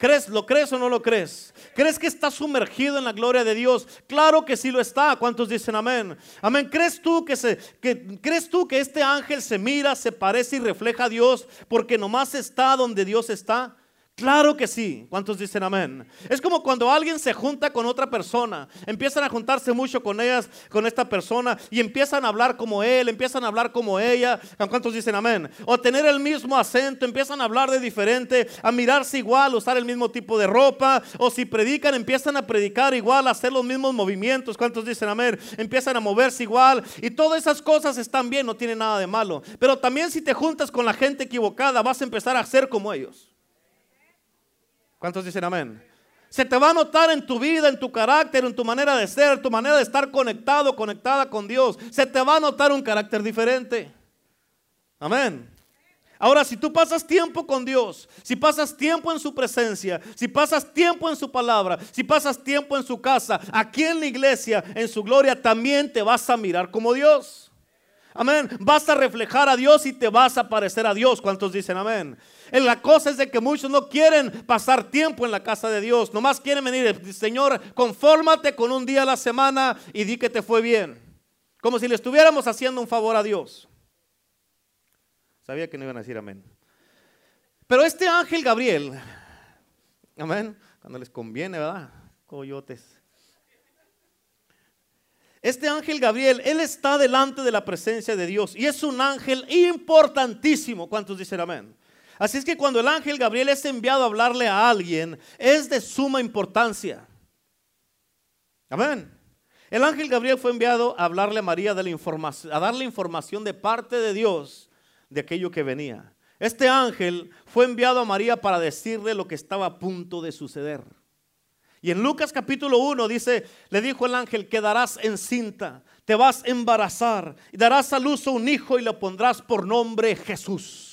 ¿Crees, ¿Lo crees o no lo crees? ¿Crees que está sumergido en la gloria de Dios? Claro que sí lo está. ¿Cuántos dicen amén? Amén. ¿Crees tú que, se, que, ¿crees tú que este ángel se mira, se parece y refleja a Dios porque nomás está donde Dios está? Claro que sí. ¿Cuántos dicen amén? Es como cuando alguien se junta con otra persona, empiezan a juntarse mucho con ellas, con esta persona, y empiezan a hablar como él, empiezan a hablar como ella. ¿Cuántos dicen amén? O tener el mismo acento, empiezan a hablar de diferente, a mirarse igual, usar el mismo tipo de ropa, o si predican, empiezan a predicar igual, a hacer los mismos movimientos. ¿Cuántos dicen amén? Empiezan a moverse igual, y todas esas cosas están bien, no tiene nada de malo. Pero también si te juntas con la gente equivocada, vas a empezar a ser como ellos. ¿Cuántos dicen amén? Se te va a notar en tu vida, en tu carácter, en tu manera de ser, tu manera de estar conectado, conectada con Dios. Se te va a notar un carácter diferente. Amén. Ahora, si tú pasas tiempo con Dios, si pasas tiempo en su presencia, si pasas tiempo en su palabra, si pasas tiempo en su casa, aquí en la iglesia, en su gloria, también te vas a mirar como Dios. Amén. Vas a reflejar a Dios y te vas a parecer a Dios. ¿Cuántos dicen amén? La cosa es de que muchos no quieren pasar tiempo en la casa de Dios. Nomás quieren venir. Señor, confórmate con un día a la semana y di que te fue bien. Como si le estuviéramos haciendo un favor a Dios. Sabía que no iban a decir amén. Pero este ángel Gabriel, amén, cuando les conviene, ¿verdad? Coyotes. Este ángel Gabriel, él está delante de la presencia de Dios y es un ángel importantísimo. ¿Cuántos dicen amén? Así es que cuando el ángel Gabriel es enviado a hablarle a alguien, es de suma importancia. Amén. El ángel Gabriel fue enviado a hablarle a María de la información, a darle información de parte de Dios de aquello que venía. Este ángel fue enviado a María para decirle lo que estaba a punto de suceder. Y en Lucas capítulo 1 dice, le dijo el ángel, quedarás encinta, te vas a embarazar y darás a luz a un hijo y le pondrás por nombre Jesús.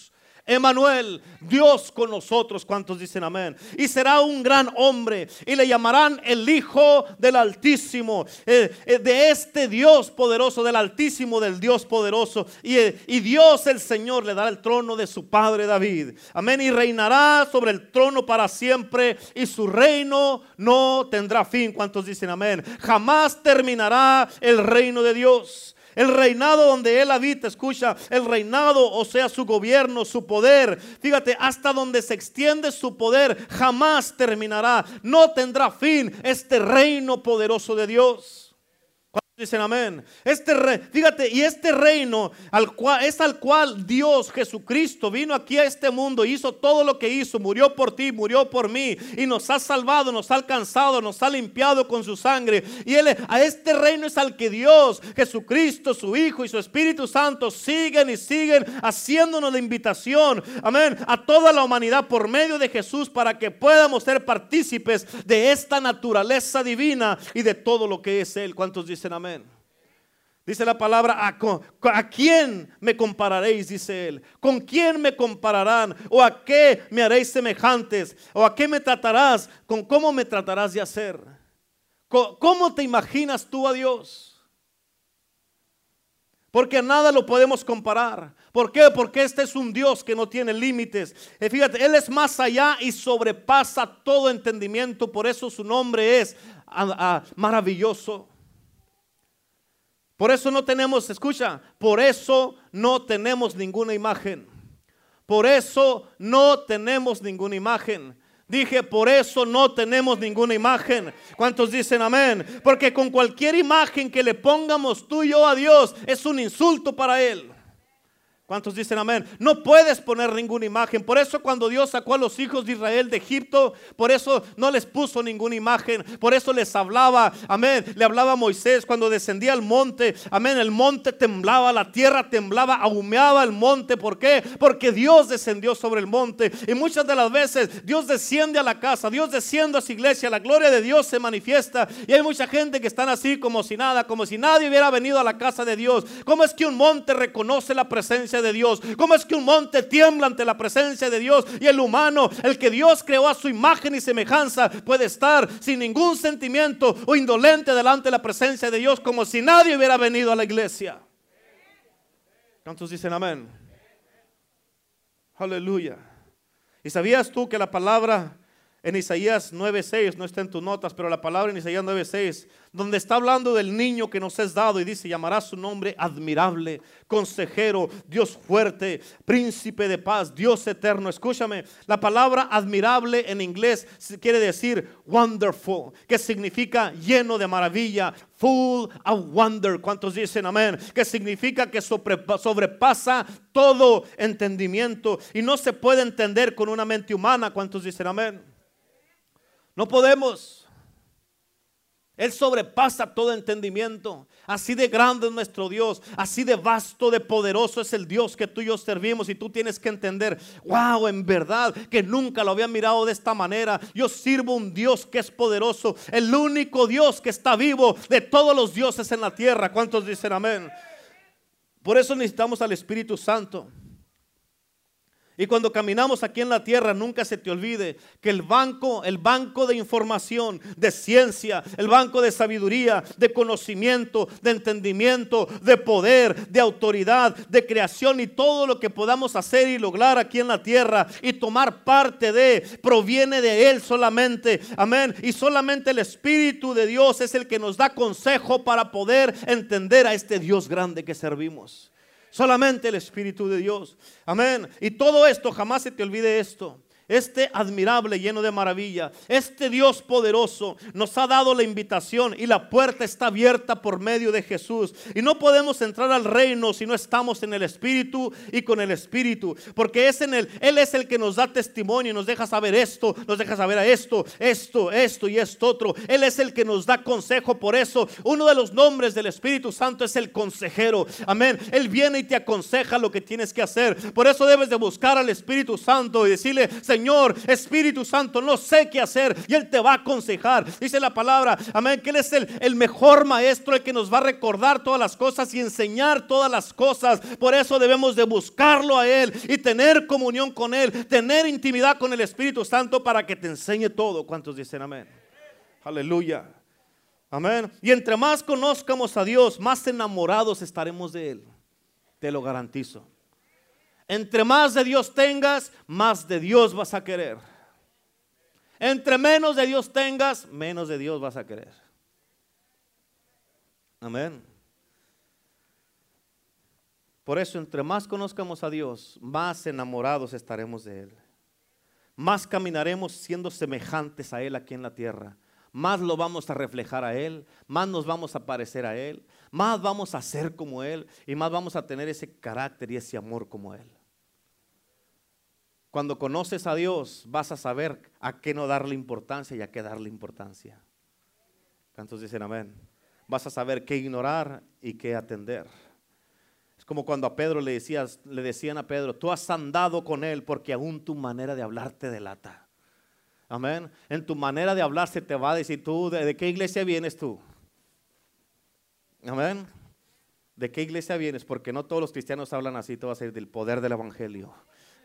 Emanuel, Dios con nosotros, ¿cuántos dicen amén? Y será un gran hombre y le llamarán el Hijo del Altísimo, eh, eh, de este Dios poderoso, del Altísimo, del Dios poderoso. Y, eh, y Dios el Señor le dará el trono de su padre David. Amén. Y reinará sobre el trono para siempre y su reino no tendrá fin. ¿Cuántos dicen amén? Jamás terminará el reino de Dios. El reinado donde Él habita, escucha, el reinado, o sea, su gobierno, su poder. Fíjate, hasta donde se extiende su poder, jamás terminará. No tendrá fin este reino poderoso de Dios. Dicen amén. Este rey, fíjate, y este reino al cual, es al cual Dios Jesucristo vino aquí a este mundo, hizo todo lo que hizo, murió por ti, murió por mí, y nos ha salvado, nos ha alcanzado, nos ha limpiado con su sangre. Y él, a este reino es al que Dios, Jesucristo, su Hijo y su Espíritu Santo siguen y siguen haciéndonos la invitación, amén, a toda la humanidad por medio de Jesús para que podamos ser partícipes de esta naturaleza divina y de todo lo que es Él. ¿Cuántos dicen amén? Dice la palabra, ¿a, quién me compararéis? Dice él. ¿Con quién me compararán? ¿O a qué me haréis semejantes? ¿O a qué me tratarás? ¿Con cómo me tratarás de hacer? ¿Cómo te imaginas tú a Dios? Porque nada lo podemos comparar. ¿Por qué? Porque este es un Dios que no tiene límites. Eh, fíjate, Él es más allá y sobrepasa todo entendimiento. Por eso su nombre es maravilloso. Por eso no tenemos, escucha, por eso no tenemos ninguna imagen. Por eso no tenemos ninguna imagen. Dije, por eso no tenemos ninguna imagen. ¿Cuántos dicen amén? Porque con cualquier imagen que le pongamos tú y yo a Dios es un insulto para Él. ¿Cuántos dicen amén? No puedes poner ninguna imagen. Por eso cuando Dios sacó a los hijos de Israel de Egipto, por eso no les puso ninguna imagen. Por eso les hablaba, amén. Le hablaba a Moisés cuando descendía al monte. Amén. El monte temblaba, la tierra temblaba, ahumeaba el monte. ¿Por qué? Porque Dios descendió sobre el monte. Y muchas de las veces Dios desciende a la casa, Dios desciende a su iglesia, la gloria de Dios se manifiesta. Y hay mucha gente que están así como si nada, como si nadie hubiera venido a la casa de Dios. ¿Cómo es que un monte reconoce la presencia de Dios. ¿Cómo es que un monte tiembla ante la presencia de Dios y el humano, el que Dios creó a su imagen y semejanza, puede estar sin ningún sentimiento o indolente delante de la presencia de Dios como si nadie hubiera venido a la iglesia? ¿Cuántos dicen amén? Aleluya. ¿Y sabías tú que la palabra en Isaías 9:6, no está en tus notas, pero la palabra en Isaías 9:6, donde está hablando del niño que nos es dado y dice, llamará su nombre admirable, consejero, Dios fuerte, príncipe de paz, Dios eterno. Escúchame, la palabra admirable en inglés quiere decir wonderful, que significa lleno de maravilla, full of wonder. ¿Cuántos dicen amén? Que significa que sobrepasa todo entendimiento y no se puede entender con una mente humana. ¿Cuántos dicen amén? No podemos. Él sobrepasa todo entendimiento. Así de grande es nuestro Dios. Así de vasto, de poderoso es el Dios que tú y yo servimos. Y tú tienes que entender, wow, en verdad que nunca lo había mirado de esta manera. Yo sirvo un Dios que es poderoso. El único Dios que está vivo de todos los dioses en la tierra. ¿Cuántos dicen amén? Por eso necesitamos al Espíritu Santo. Y cuando caminamos aquí en la tierra, nunca se te olvide que el banco, el banco de información, de ciencia, el banco de sabiduría, de conocimiento, de entendimiento, de poder, de autoridad, de creación y todo lo que podamos hacer y lograr aquí en la tierra y tomar parte de, proviene de Él solamente. Amén. Y solamente el Espíritu de Dios es el que nos da consejo para poder entender a este Dios grande que servimos. Solamente el Espíritu de Dios. Amén. Y todo esto, jamás se te olvide esto. Este admirable, lleno de maravilla, este Dios poderoso nos ha dado la invitación y la puerta está abierta por medio de Jesús. Y no podemos entrar al reino si no estamos en el Espíritu y con el Espíritu, porque es en él, Él es el que nos da testimonio y nos deja saber esto, nos deja saber a esto, esto, esto y esto otro. Él es el que nos da consejo. Por eso, uno de los nombres del Espíritu Santo es el consejero. Amén. Él viene y te aconseja lo que tienes que hacer. Por eso debes de buscar al Espíritu Santo y decirle, Señor, Espíritu Santo, no sé qué hacer. Y Él te va a aconsejar. Dice la palabra, amén, que Él es el, el mejor maestro, el que nos va a recordar todas las cosas y enseñar todas las cosas. Por eso debemos de buscarlo a Él y tener comunión con Él, tener intimidad con el Espíritu Santo para que te enseñe todo. ¿Cuántos dicen amén? Aleluya. Amén. Y entre más conozcamos a Dios, más enamorados estaremos de Él. Te lo garantizo. Entre más de Dios tengas, más de Dios vas a querer. Entre menos de Dios tengas, menos de Dios vas a querer. Amén. Por eso, entre más conozcamos a Dios, más enamorados estaremos de Él. Más caminaremos siendo semejantes a Él aquí en la tierra. Más lo vamos a reflejar a Él, más nos vamos a parecer a Él, más vamos a ser como Él y más vamos a tener ese carácter y ese amor como Él. Cuando conoces a Dios, vas a saber a qué no darle importancia y a qué darle importancia. ¿Cuántos dicen amén? Vas a saber qué ignorar y qué atender. Es como cuando a Pedro le, decías, le decían a Pedro, tú has andado con él porque aún tu manera de hablar te delata. Amén. En tu manera de hablar se te va a decir tú, ¿de, qué iglesia vienes tú? Amén. ¿De qué iglesia vienes? Porque no todos los cristianos hablan así, te va a decir del poder del evangelio.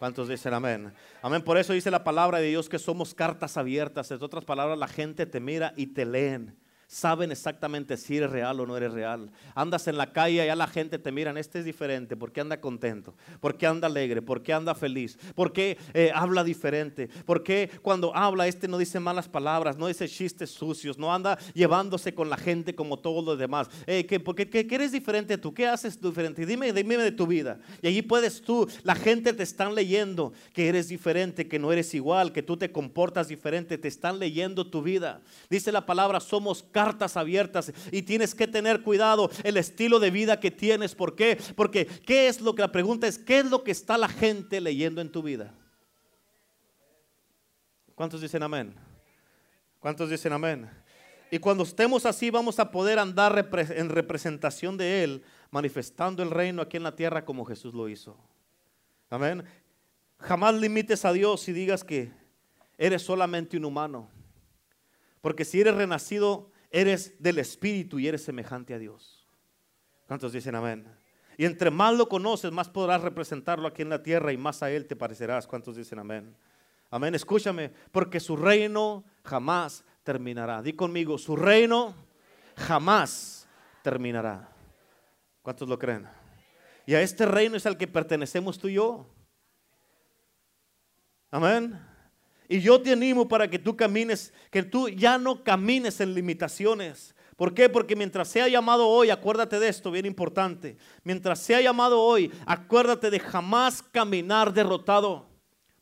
¿Cuántos dicen amén? Amén. Por eso dice la palabra de Dios que somos cartas abiertas. En otras palabras, la gente te mira y te leen saben exactamente si eres real o no eres real. Andas en la calle y ya la gente te miran, este es diferente, porque anda contento, porque anda alegre, porque anda feliz, porque eh, habla diferente, porque cuando habla este no dice malas palabras, no dice chistes sucios, no anda llevándose con la gente como todos los demás. Eh, ¿qué, porque, ¿qué, eres diferente tú? ¿Qué haces diferente? Dime, dime de tu vida. Y allí puedes tú, la gente te están leyendo que eres diferente, que no eres igual, que tú te comportas diferente, te están leyendo tu vida. Dice la palabra, somos cartas abiertas y tienes que tener cuidado el estilo de vida que tienes. ¿Por qué? Porque ¿qué es lo que la pregunta es? ¿Qué es lo que está la gente leyendo en tu vida? ¿Cuántos dicen amén? ¿Cuántos dicen amén? Y cuando estemos así vamos a poder andar en representación de Él, manifestando el reino aquí en la tierra como Jesús lo hizo. Amén. Jamás limites a Dios y digas que eres solamente un humano. Porque si eres renacido eres del Espíritu y eres semejante a Dios. ¿Cuántos dicen amén? Y entre más lo conoces, más podrás representarlo aquí en la tierra y más a Él te parecerás. ¿Cuántos dicen amén? Amén, escúchame, porque su reino jamás terminará. Di conmigo, su reino jamás terminará. ¿Cuántos lo creen? Y a este reino es al que pertenecemos tú y yo. Amén. Y yo te animo para que tú camines, que tú ya no camines en limitaciones. ¿Por qué? Porque mientras sea llamado hoy, acuérdate de esto, bien importante. Mientras sea llamado hoy, acuérdate de jamás caminar derrotado.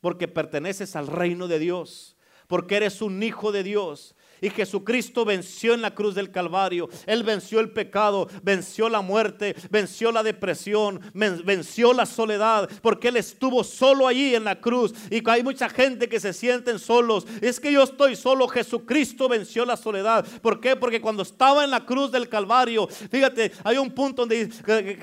Porque perteneces al reino de Dios. Porque eres un hijo de Dios. Y Jesucristo venció en la cruz del Calvario. Él venció el pecado, venció la muerte, venció la depresión, venció la soledad, porque Él estuvo solo allí en la cruz. Y hay mucha gente que se sienten solos. Es que yo estoy solo. Jesucristo venció la soledad. ¿Por qué? Porque cuando estaba en la cruz del Calvario, fíjate, hay un punto donde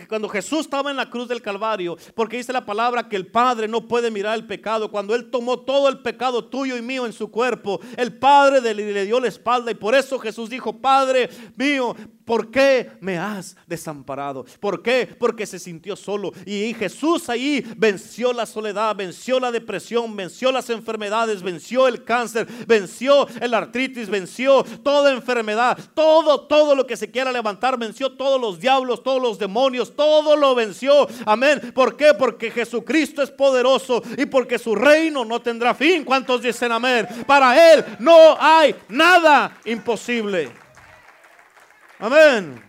cuando Jesús estaba en la cruz del Calvario, porque dice la palabra que el Padre no puede mirar el pecado. Cuando Él tomó todo el pecado tuyo y mío en su cuerpo, el Padre le dio espalda. Y por eso Jesús dijo, Padre mío, ¿por qué me has desamparado? ¿Por qué? Porque se sintió solo. Y Jesús ahí venció la soledad, venció la depresión, venció las enfermedades, venció el cáncer, venció el artritis, venció toda enfermedad, todo, todo lo que se quiera levantar, venció todos los diablos, todos los demonios, todo lo venció. Amén. ¿Por qué? Porque Jesucristo es poderoso y porque su reino no tendrá fin. ¿Cuántos dicen amén? Para Él no hay nada imposible. Amén.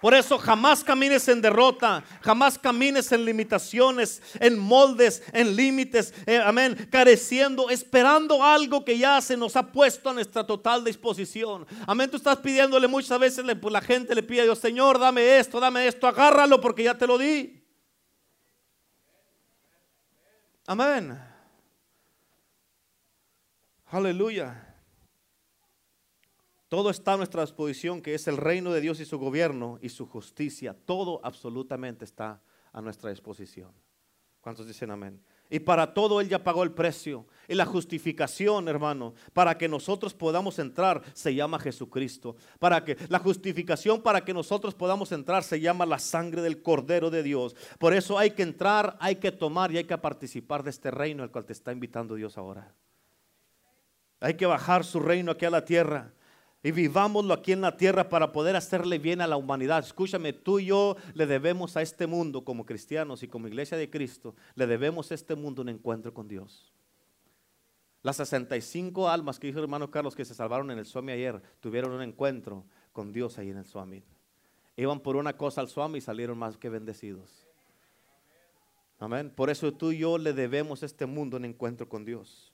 Por eso jamás camines en derrota, jamás camines en limitaciones, en moldes, en límites, eh, amén, careciendo, esperando algo que ya se nos ha puesto a nuestra total disposición. Amén, tú estás pidiéndole muchas veces, pues, la gente le pide a Dios, Señor, dame esto, dame esto, agárralo porque ya te lo di. Amén. Aleluya. Todo está a nuestra disposición, que es el reino de Dios y su gobierno y su justicia. Todo absolutamente está a nuestra disposición. ¿Cuántos dicen amén? Y para todo Él ya pagó el precio. Y la justificación, hermano, para que nosotros podamos entrar, se llama Jesucristo. Para que la justificación para que nosotros podamos entrar se llama la sangre del Cordero de Dios. Por eso hay que entrar, hay que tomar y hay que participar de este reino al cual te está invitando Dios ahora. Hay que bajar su reino aquí a la tierra y vivámoslo aquí en la tierra para poder hacerle bien a la humanidad. Escúchame, tú y yo le debemos a este mundo como cristianos y como iglesia de Cristo, le debemos a este mundo un encuentro con Dios. Las 65 almas que dijo el hermano Carlos que se salvaron en el Swami ayer, tuvieron un encuentro con Dios ahí en el Swami. Iban por una cosa al Swami y salieron más que bendecidos. Amén. Por eso tú y yo le debemos a este mundo un encuentro con Dios.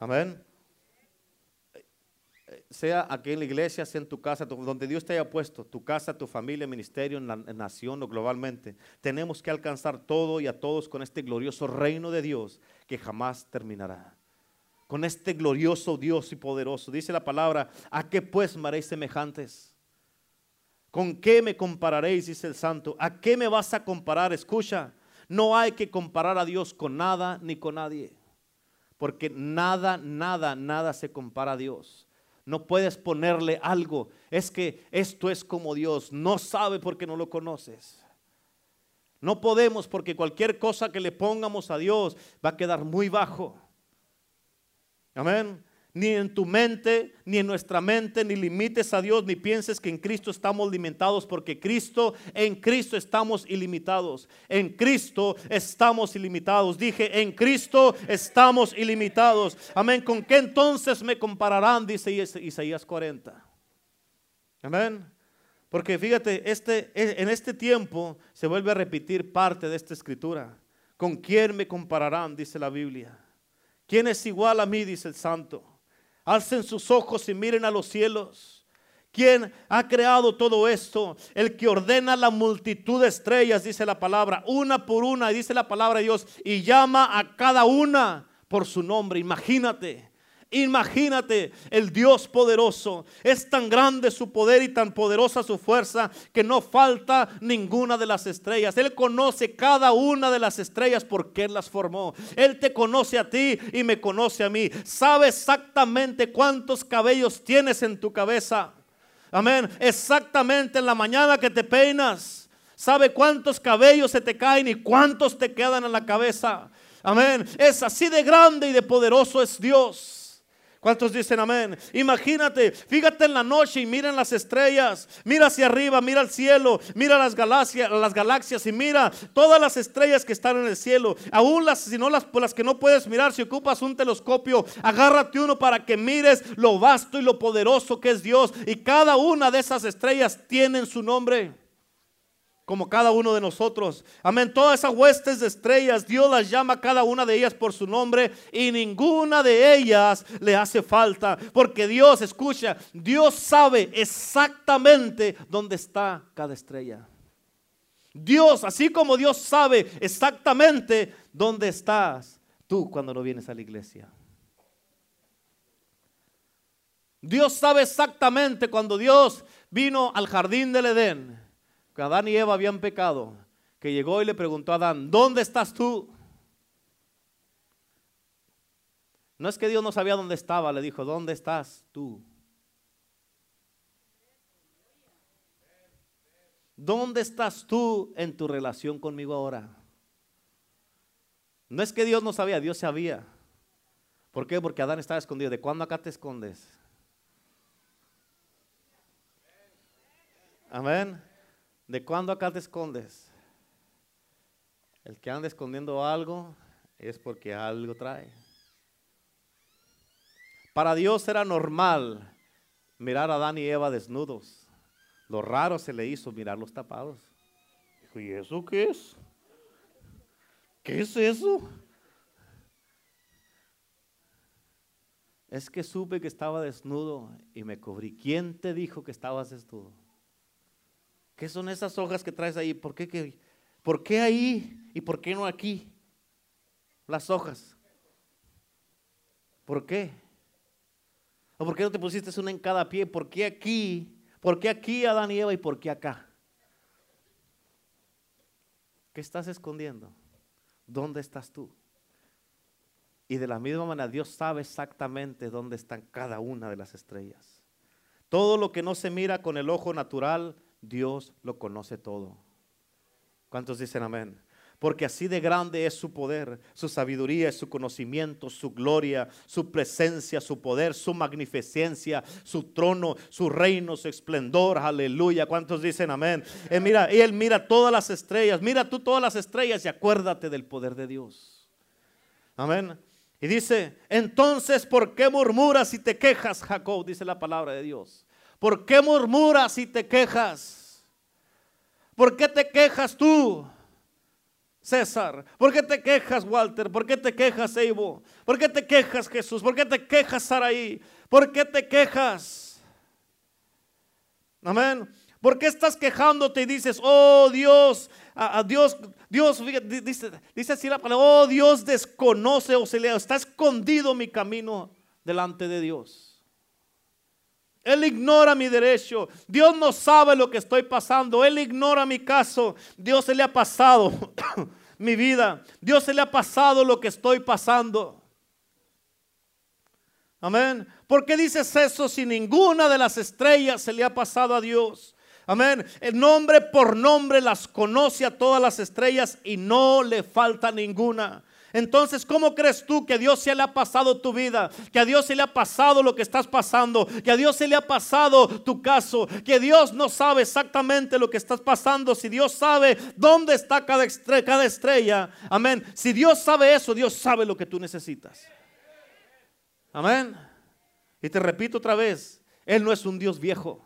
Amén sea aquí en la iglesia, sea en tu casa, donde Dios te haya puesto, tu casa, tu familia, ministerio, nación o globalmente, tenemos que alcanzar todo y a todos con este glorioso reino de Dios que jamás terminará. Con este glorioso Dios y poderoso. Dice la palabra, ¿a qué pues me haréis semejantes? ¿Con qué me compararéis? Dice el santo. ¿A qué me vas a comparar? Escucha, no hay que comparar a Dios con nada ni con nadie. Porque nada, nada, nada se compara a Dios. No puedes ponerle algo. Es que esto es como Dios. No sabe porque no lo conoces. No podemos porque cualquier cosa que le pongamos a Dios va a quedar muy bajo. Amén ni en tu mente, ni en nuestra mente, ni limites a Dios, ni pienses que en Cristo estamos limitados, porque Cristo, en Cristo estamos ilimitados. En Cristo estamos ilimitados. Dije, en Cristo estamos ilimitados. Amén. ¿Con qué entonces me compararán? Dice Isaías 40. Amén. Porque fíjate, este, en este tiempo se vuelve a repetir parte de esta escritura. ¿Con quién me compararán? Dice la Biblia. ¿Quién es igual a mí? Dice el santo. Alcen sus ojos y miren a los cielos. ¿Quién ha creado todo esto? El que ordena la multitud de estrellas, dice la palabra, una por una, dice la palabra de Dios, y llama a cada una por su nombre. Imagínate. Imagínate, el Dios poderoso. Es tan grande su poder y tan poderosa su fuerza que no falta ninguna de las estrellas. Él conoce cada una de las estrellas porque Él las formó. Él te conoce a ti y me conoce a mí. Sabe exactamente cuántos cabellos tienes en tu cabeza. Amén. Exactamente en la mañana que te peinas. Sabe cuántos cabellos se te caen y cuántos te quedan en la cabeza. Amén. Es así de grande y de poderoso es Dios. ¿Cuántos dicen amén? Imagínate, fíjate en la noche y mira las estrellas, mira hacia arriba, mira al cielo, mira las galaxias, las galaxias y mira todas las estrellas que están en el cielo. Aún las, si no las, las que no puedes mirar, si ocupas un telescopio, agárrate uno para que mires lo vasto y lo poderoso que es Dios. Y cada una de esas estrellas tienen su nombre como cada uno de nosotros. Amén. Todas esas huestes de estrellas, Dios las llama cada una de ellas por su nombre y ninguna de ellas le hace falta. Porque Dios, escucha, Dios sabe exactamente dónde está cada estrella. Dios, así como Dios sabe exactamente dónde estás tú cuando no vienes a la iglesia. Dios sabe exactamente cuando Dios vino al jardín del Edén Adán y Eva habían pecado, que llegó y le preguntó a Adán, ¿dónde estás tú? No es que Dios no sabía dónde estaba, le dijo, ¿dónde estás tú? ¿Dónde estás tú en tu relación conmigo ahora? No es que Dios no sabía, Dios sabía. ¿Por qué? Porque Adán estaba escondido. ¿De cuándo acá te escondes? Amén. ¿De cuándo acá te escondes? El que anda escondiendo algo es porque algo trae. Para Dios era normal mirar a Adán y Eva desnudos. Lo raro se le hizo mirar los tapados. Dijo, ¿y eso qué es? ¿Qué es eso? Es que supe que estaba desnudo y me cubrí. ¿Quién te dijo que estabas desnudo? ¿Qué son esas hojas que traes ahí? ¿Por qué, qué, ¿Por qué ahí y por qué no aquí? Las hojas. ¿Por qué? ¿O por qué no te pusiste una en cada pie? ¿Por qué aquí? ¿Por qué aquí Adán y Eva y por qué acá? ¿Qué estás escondiendo? ¿Dónde estás tú? Y de la misma manera Dios sabe exactamente dónde están cada una de las estrellas. Todo lo que no se mira con el ojo natural, Dios lo conoce todo. ¿Cuántos dicen amén? Porque así de grande es su poder, su sabiduría, su conocimiento, su gloria, su presencia, su poder, su magnificencia, su trono, su reino, su esplendor. Aleluya. ¿Cuántos dicen amén? Él mira, él mira todas las estrellas. Mira tú todas las estrellas y acuérdate del poder de Dios. Amén. Y dice, entonces, ¿por qué murmuras y te quejas, Jacob? Dice la palabra de Dios. ¿Por qué murmuras y te quejas? ¿Por qué te quejas tú, César? ¿Por qué te quejas, Walter? ¿Por qué te quejas, Evo? ¿Por qué te quejas, Jesús? ¿Por qué te quejas, Saraí? ¿Por qué te quejas? Amén. ¿Por qué estás quejándote y dices, oh Dios, a, Dios, Dios, dice, dice así la palabra, oh Dios desconoce o se está escondido mi camino delante de Dios. Él ignora mi derecho. Dios no sabe lo que estoy pasando. Él ignora mi caso. Dios se le ha pasado mi vida. Dios se le ha pasado lo que estoy pasando. Amén. ¿Por qué dices eso si ninguna de las estrellas se le ha pasado a Dios? Amén. El nombre por nombre las conoce a todas las estrellas y no le falta ninguna. Entonces, ¿cómo crees tú que Dios se le ha pasado tu vida? Que a Dios se le ha pasado lo que estás pasando. Que a Dios se le ha pasado tu caso. Que Dios no sabe exactamente lo que estás pasando. Si Dios sabe dónde está cada estrella. Amén. Si Dios sabe eso, Dios sabe lo que tú necesitas. Amén. Y te repito otra vez, Él no es un Dios viejo.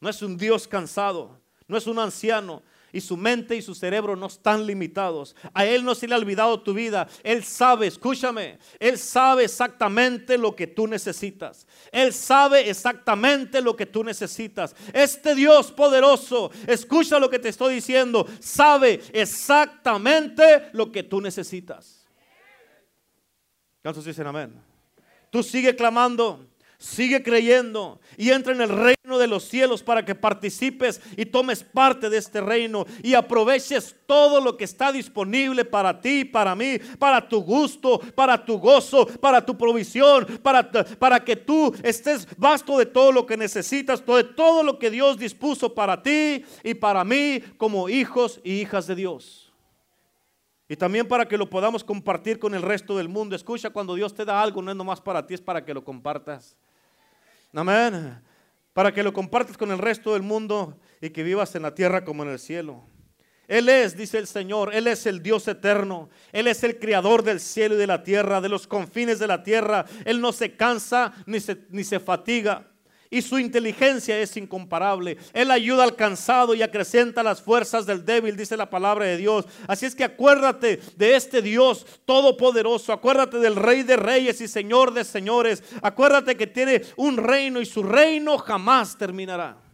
No es un Dios cansado, no es un anciano. Y su mente y su cerebro no están limitados. A Él no se le ha olvidado tu vida. Él sabe, escúchame, Él sabe exactamente lo que tú necesitas. Él sabe exactamente lo que tú necesitas. Este Dios poderoso, escucha lo que te estoy diciendo, sabe exactamente lo que tú necesitas. ¿Cuántos dicen amén? Tú sigue clamando sigue creyendo y entra en el reino de los cielos para que participes y tomes parte de este reino y aproveches todo lo que está disponible para ti, para mí, para tu gusto, para tu gozo, para tu provisión, para, para que tú estés vasto de todo lo que necesitas, de todo lo que Dios dispuso para ti y para mí como hijos y hijas de Dios. Y también para que lo podamos compartir con el resto del mundo. Escucha, cuando Dios te da algo, no es nomás para ti, es para que lo compartas. Amén. Para que lo compartas con el resto del mundo y que vivas en la tierra como en el cielo. Él es, dice el Señor, Él es el Dios eterno. Él es el creador del cielo y de la tierra, de los confines de la tierra. Él no se cansa ni se, ni se fatiga y su inteligencia es incomparable. Él ayuda al cansado y acrecenta las fuerzas del débil, dice la palabra de Dios. Así es que acuérdate de este Dios todopoderoso, acuérdate del Rey de Reyes y Señor de Señores. Acuérdate que tiene un reino y su reino jamás terminará.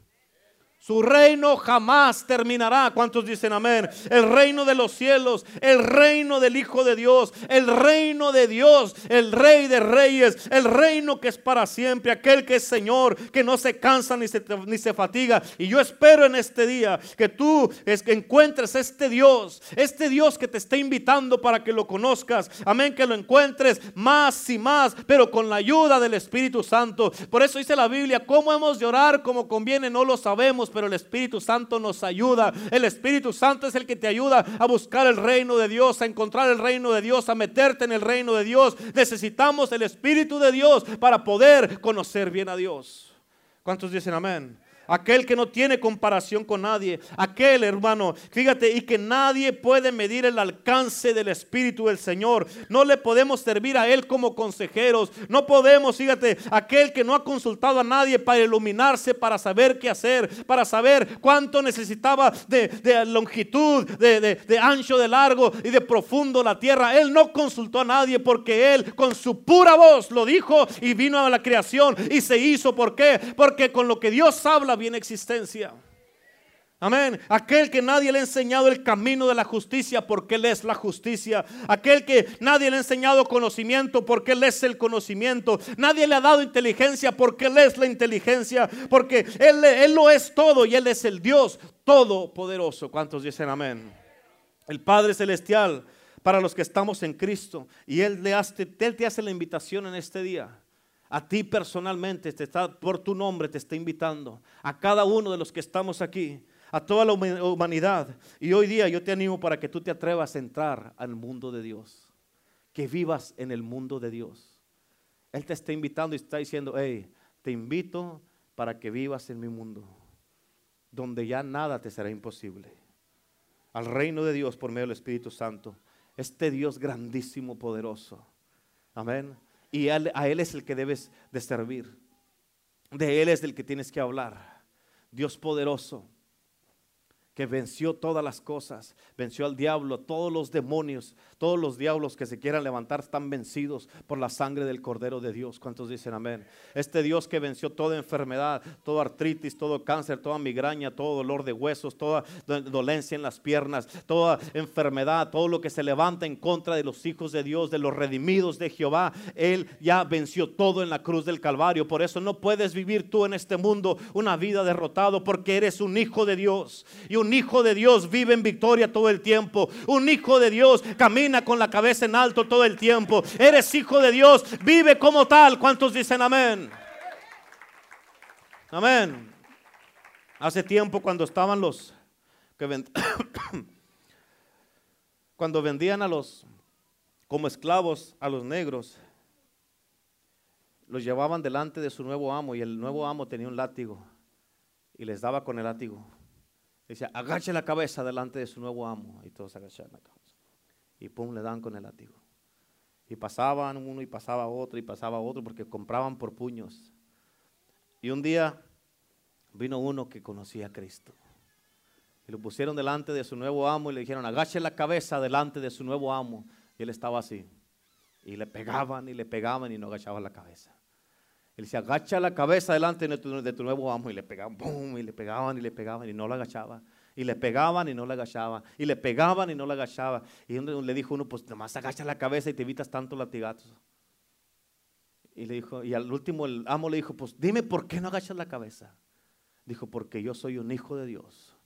Su reino jamás terminará. ¿Cuántos dicen amén? El reino de los cielos, el reino del Hijo de Dios, el reino de Dios, el Rey de Reyes, el reino que es para siempre, aquel que es Señor, que no se cansa ni se, ni se fatiga. Y yo espero en este día que tú es que encuentres este Dios, este Dios que te está invitando para que lo conozcas. Amén, que lo encuentres más y más, pero con la ayuda del Espíritu Santo. Por eso dice la Biblia, ¿cómo hemos de orar como conviene? No lo sabemos pero el Espíritu Santo nos ayuda. El Espíritu Santo es el que te ayuda a buscar el reino de Dios, a encontrar el reino de Dios, a meterte en el reino de Dios. Necesitamos el Espíritu de Dios para poder conocer bien a Dios. ¿Cuántos dicen amén? Aquel que no tiene comparación con nadie. Aquel hermano, fíjate, y que nadie puede medir el alcance del Espíritu del Señor. No le podemos servir a Él como consejeros. No podemos, fíjate, aquel que no ha consultado a nadie para iluminarse, para saber qué hacer, para saber cuánto necesitaba de, longitud, de, de ancho, de largo y de profundo la tierra. Él no consultó a nadie porque Él con su pura voz lo dijo y vino a la creación y se hizo. ¿Por qué? Porque con lo que Dios habla, viene existencia. Amén. Aquel que nadie le ha enseñado el camino de la justicia porque Él es la justicia. Aquel que nadie le ha enseñado conocimiento porque Él es el conocimiento. Nadie le ha dado inteligencia porque Él es la inteligencia. Porque Él, él lo es todo y Él es el Dios todopoderoso. ¿Cuántos dicen amén? El Padre Celestial para los que estamos en Cristo. Y Él, le hace, él te hace la invitación en este día. A ti personalmente, te está, por tu nombre te está invitando. A cada uno de los que estamos aquí. A toda la humanidad. Y hoy día yo te animo para que tú te atrevas a entrar al mundo de Dios. Que vivas en el mundo de Dios. Él te está invitando y está diciendo, hey, te invito para que vivas en mi mundo. Donde ya nada te será imposible. Al reino de Dios por medio del Espíritu Santo. Este Dios grandísimo, poderoso. Amén y a él, es el que debes de servir. De Él es el que tienes que hablar. Dios poderoso que venció todas las cosas, venció al diablo, todos los demonios, todos los diablos que se quieran levantar están vencidos por la sangre del Cordero de Dios. ¿Cuántos dicen amén? Este Dios que venció toda enfermedad, toda artritis, todo cáncer, toda migraña, todo dolor de huesos, toda dolencia en las piernas, toda enfermedad, todo lo que se levanta en contra de los hijos de Dios, de los redimidos de Jehová, Él ya venció todo en la cruz del Calvario. Por eso no puedes vivir tú en este mundo una vida derrotado porque eres un hijo de Dios y un un hijo de Dios vive en victoria todo el tiempo. Un hijo de Dios camina con la cabeza en alto todo el tiempo. Eres hijo de Dios, vive como tal. ¿Cuántos dicen amén? Amén. Hace tiempo cuando estaban los que cuando vendían a los como esclavos a los negros, los llevaban delante de su nuevo amo y el nuevo amo tenía un látigo y les daba con el látigo. Dice, agache la cabeza delante de su nuevo amo. Y todos agachaban la cabeza. Y pum, le dan con el látigo. Y pasaban uno y pasaba otro y pasaba otro porque compraban por puños. Y un día vino uno que conocía a Cristo. Y lo pusieron delante de su nuevo amo y le dijeron, agache la cabeza delante de su nuevo amo. Y él estaba así. Y le pegaban y le pegaban y no agachaba la cabeza. Él se agacha la cabeza delante de tu, nuevo amo y le pegaban, y le pegaban y le pegaban y no la agachaba. Y le pegaban y no la agachaba. Y le pegaban y no la agachaba. Y le dijo uno, pues nomás agacha la cabeza y te evitas tanto latigazos. Y le dijo, y al último el amo le dijo, pues dime por qué no agachas la cabeza. Dijo, porque yo soy un hijo de Dios.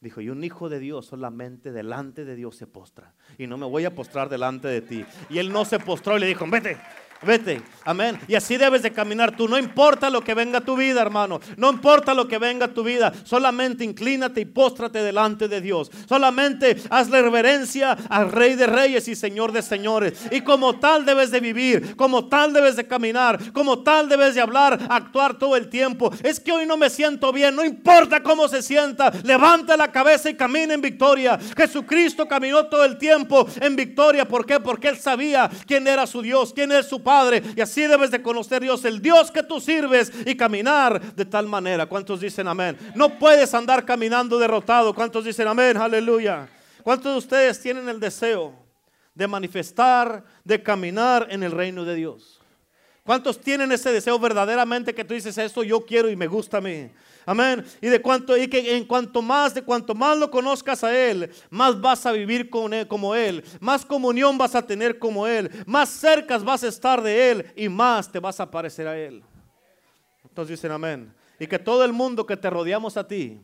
Dijo, y un hijo de Dios solamente delante de Dios se postra. Y no me voy a postrar delante de ti. Y él no se postró y le dijo, vete, Vete, amén. Y así debes de caminar tú. No importa lo que venga tu vida, hermano. No importa lo que venga tu vida. Solamente inclínate y póstrate delante de Dios. Solamente hazle reverencia al Rey de Reyes y Señor de Señores. Y como tal debes de vivir. Como tal debes de caminar. Como tal debes de hablar, actuar todo el tiempo. Es que hoy no me siento bien. No importa cómo se sienta. Levanta la cabeza y camina en victoria. Jesucristo caminó todo el tiempo en victoria. ¿Por qué? Porque él sabía quién era su Dios, quién es su Padre. Y así debes de conocer Dios, el Dios que tú sirves y caminar de tal manera. ¿Cuántos dicen amén? No puedes andar caminando derrotado. ¿Cuántos dicen amén? Aleluya. ¿Cuántos de ustedes tienen el deseo de manifestar, de caminar en el reino de Dios? ¿Cuántos tienen ese deseo verdaderamente que tú dices, esto yo quiero y me gusta a mí? Amén. Y de cuanto y que en cuanto más de cuanto más lo conozcas a él, más vas a vivir con él, como él, más comunión vas a tener como él, más cercas vas a estar de él y más te vas a parecer a él. Entonces dicen amén. Y que todo el mundo que te rodeamos a ti,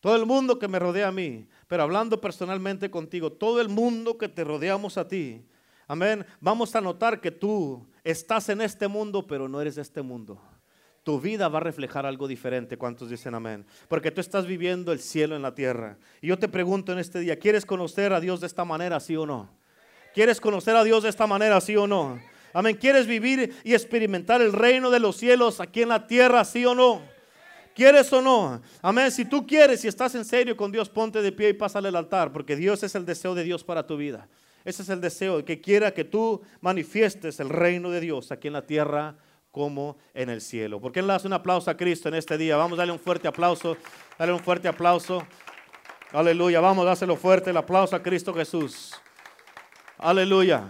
todo el mundo que me rodea a mí, pero hablando personalmente contigo, todo el mundo que te rodeamos a ti, amén, vamos a notar que tú estás en este mundo, pero no eres de este mundo tu vida va a reflejar algo diferente. ¿Cuántos dicen amén? Porque tú estás viviendo el cielo en la tierra. Y yo te pregunto en este día, ¿quieres conocer a Dios de esta manera, sí o no? ¿Quieres conocer a Dios de esta manera, sí o no? Amén. ¿Quieres vivir y experimentar el reino de los cielos aquí en la tierra, sí o no? ¿Quieres o no? Amén. Si tú quieres, si estás en serio con Dios, ponte de pie y pásale al altar, porque Dios es el deseo de Dios para tu vida. Ese es el deseo que quiera que tú manifiestes el reino de Dios aquí en la tierra como en el cielo. ¿Por qué le das un aplauso a Cristo en este día? Vamos a darle un fuerte aplauso. Dale un fuerte aplauso. Aleluya. Vamos a dárselo fuerte el aplauso a Cristo Jesús. Aleluya.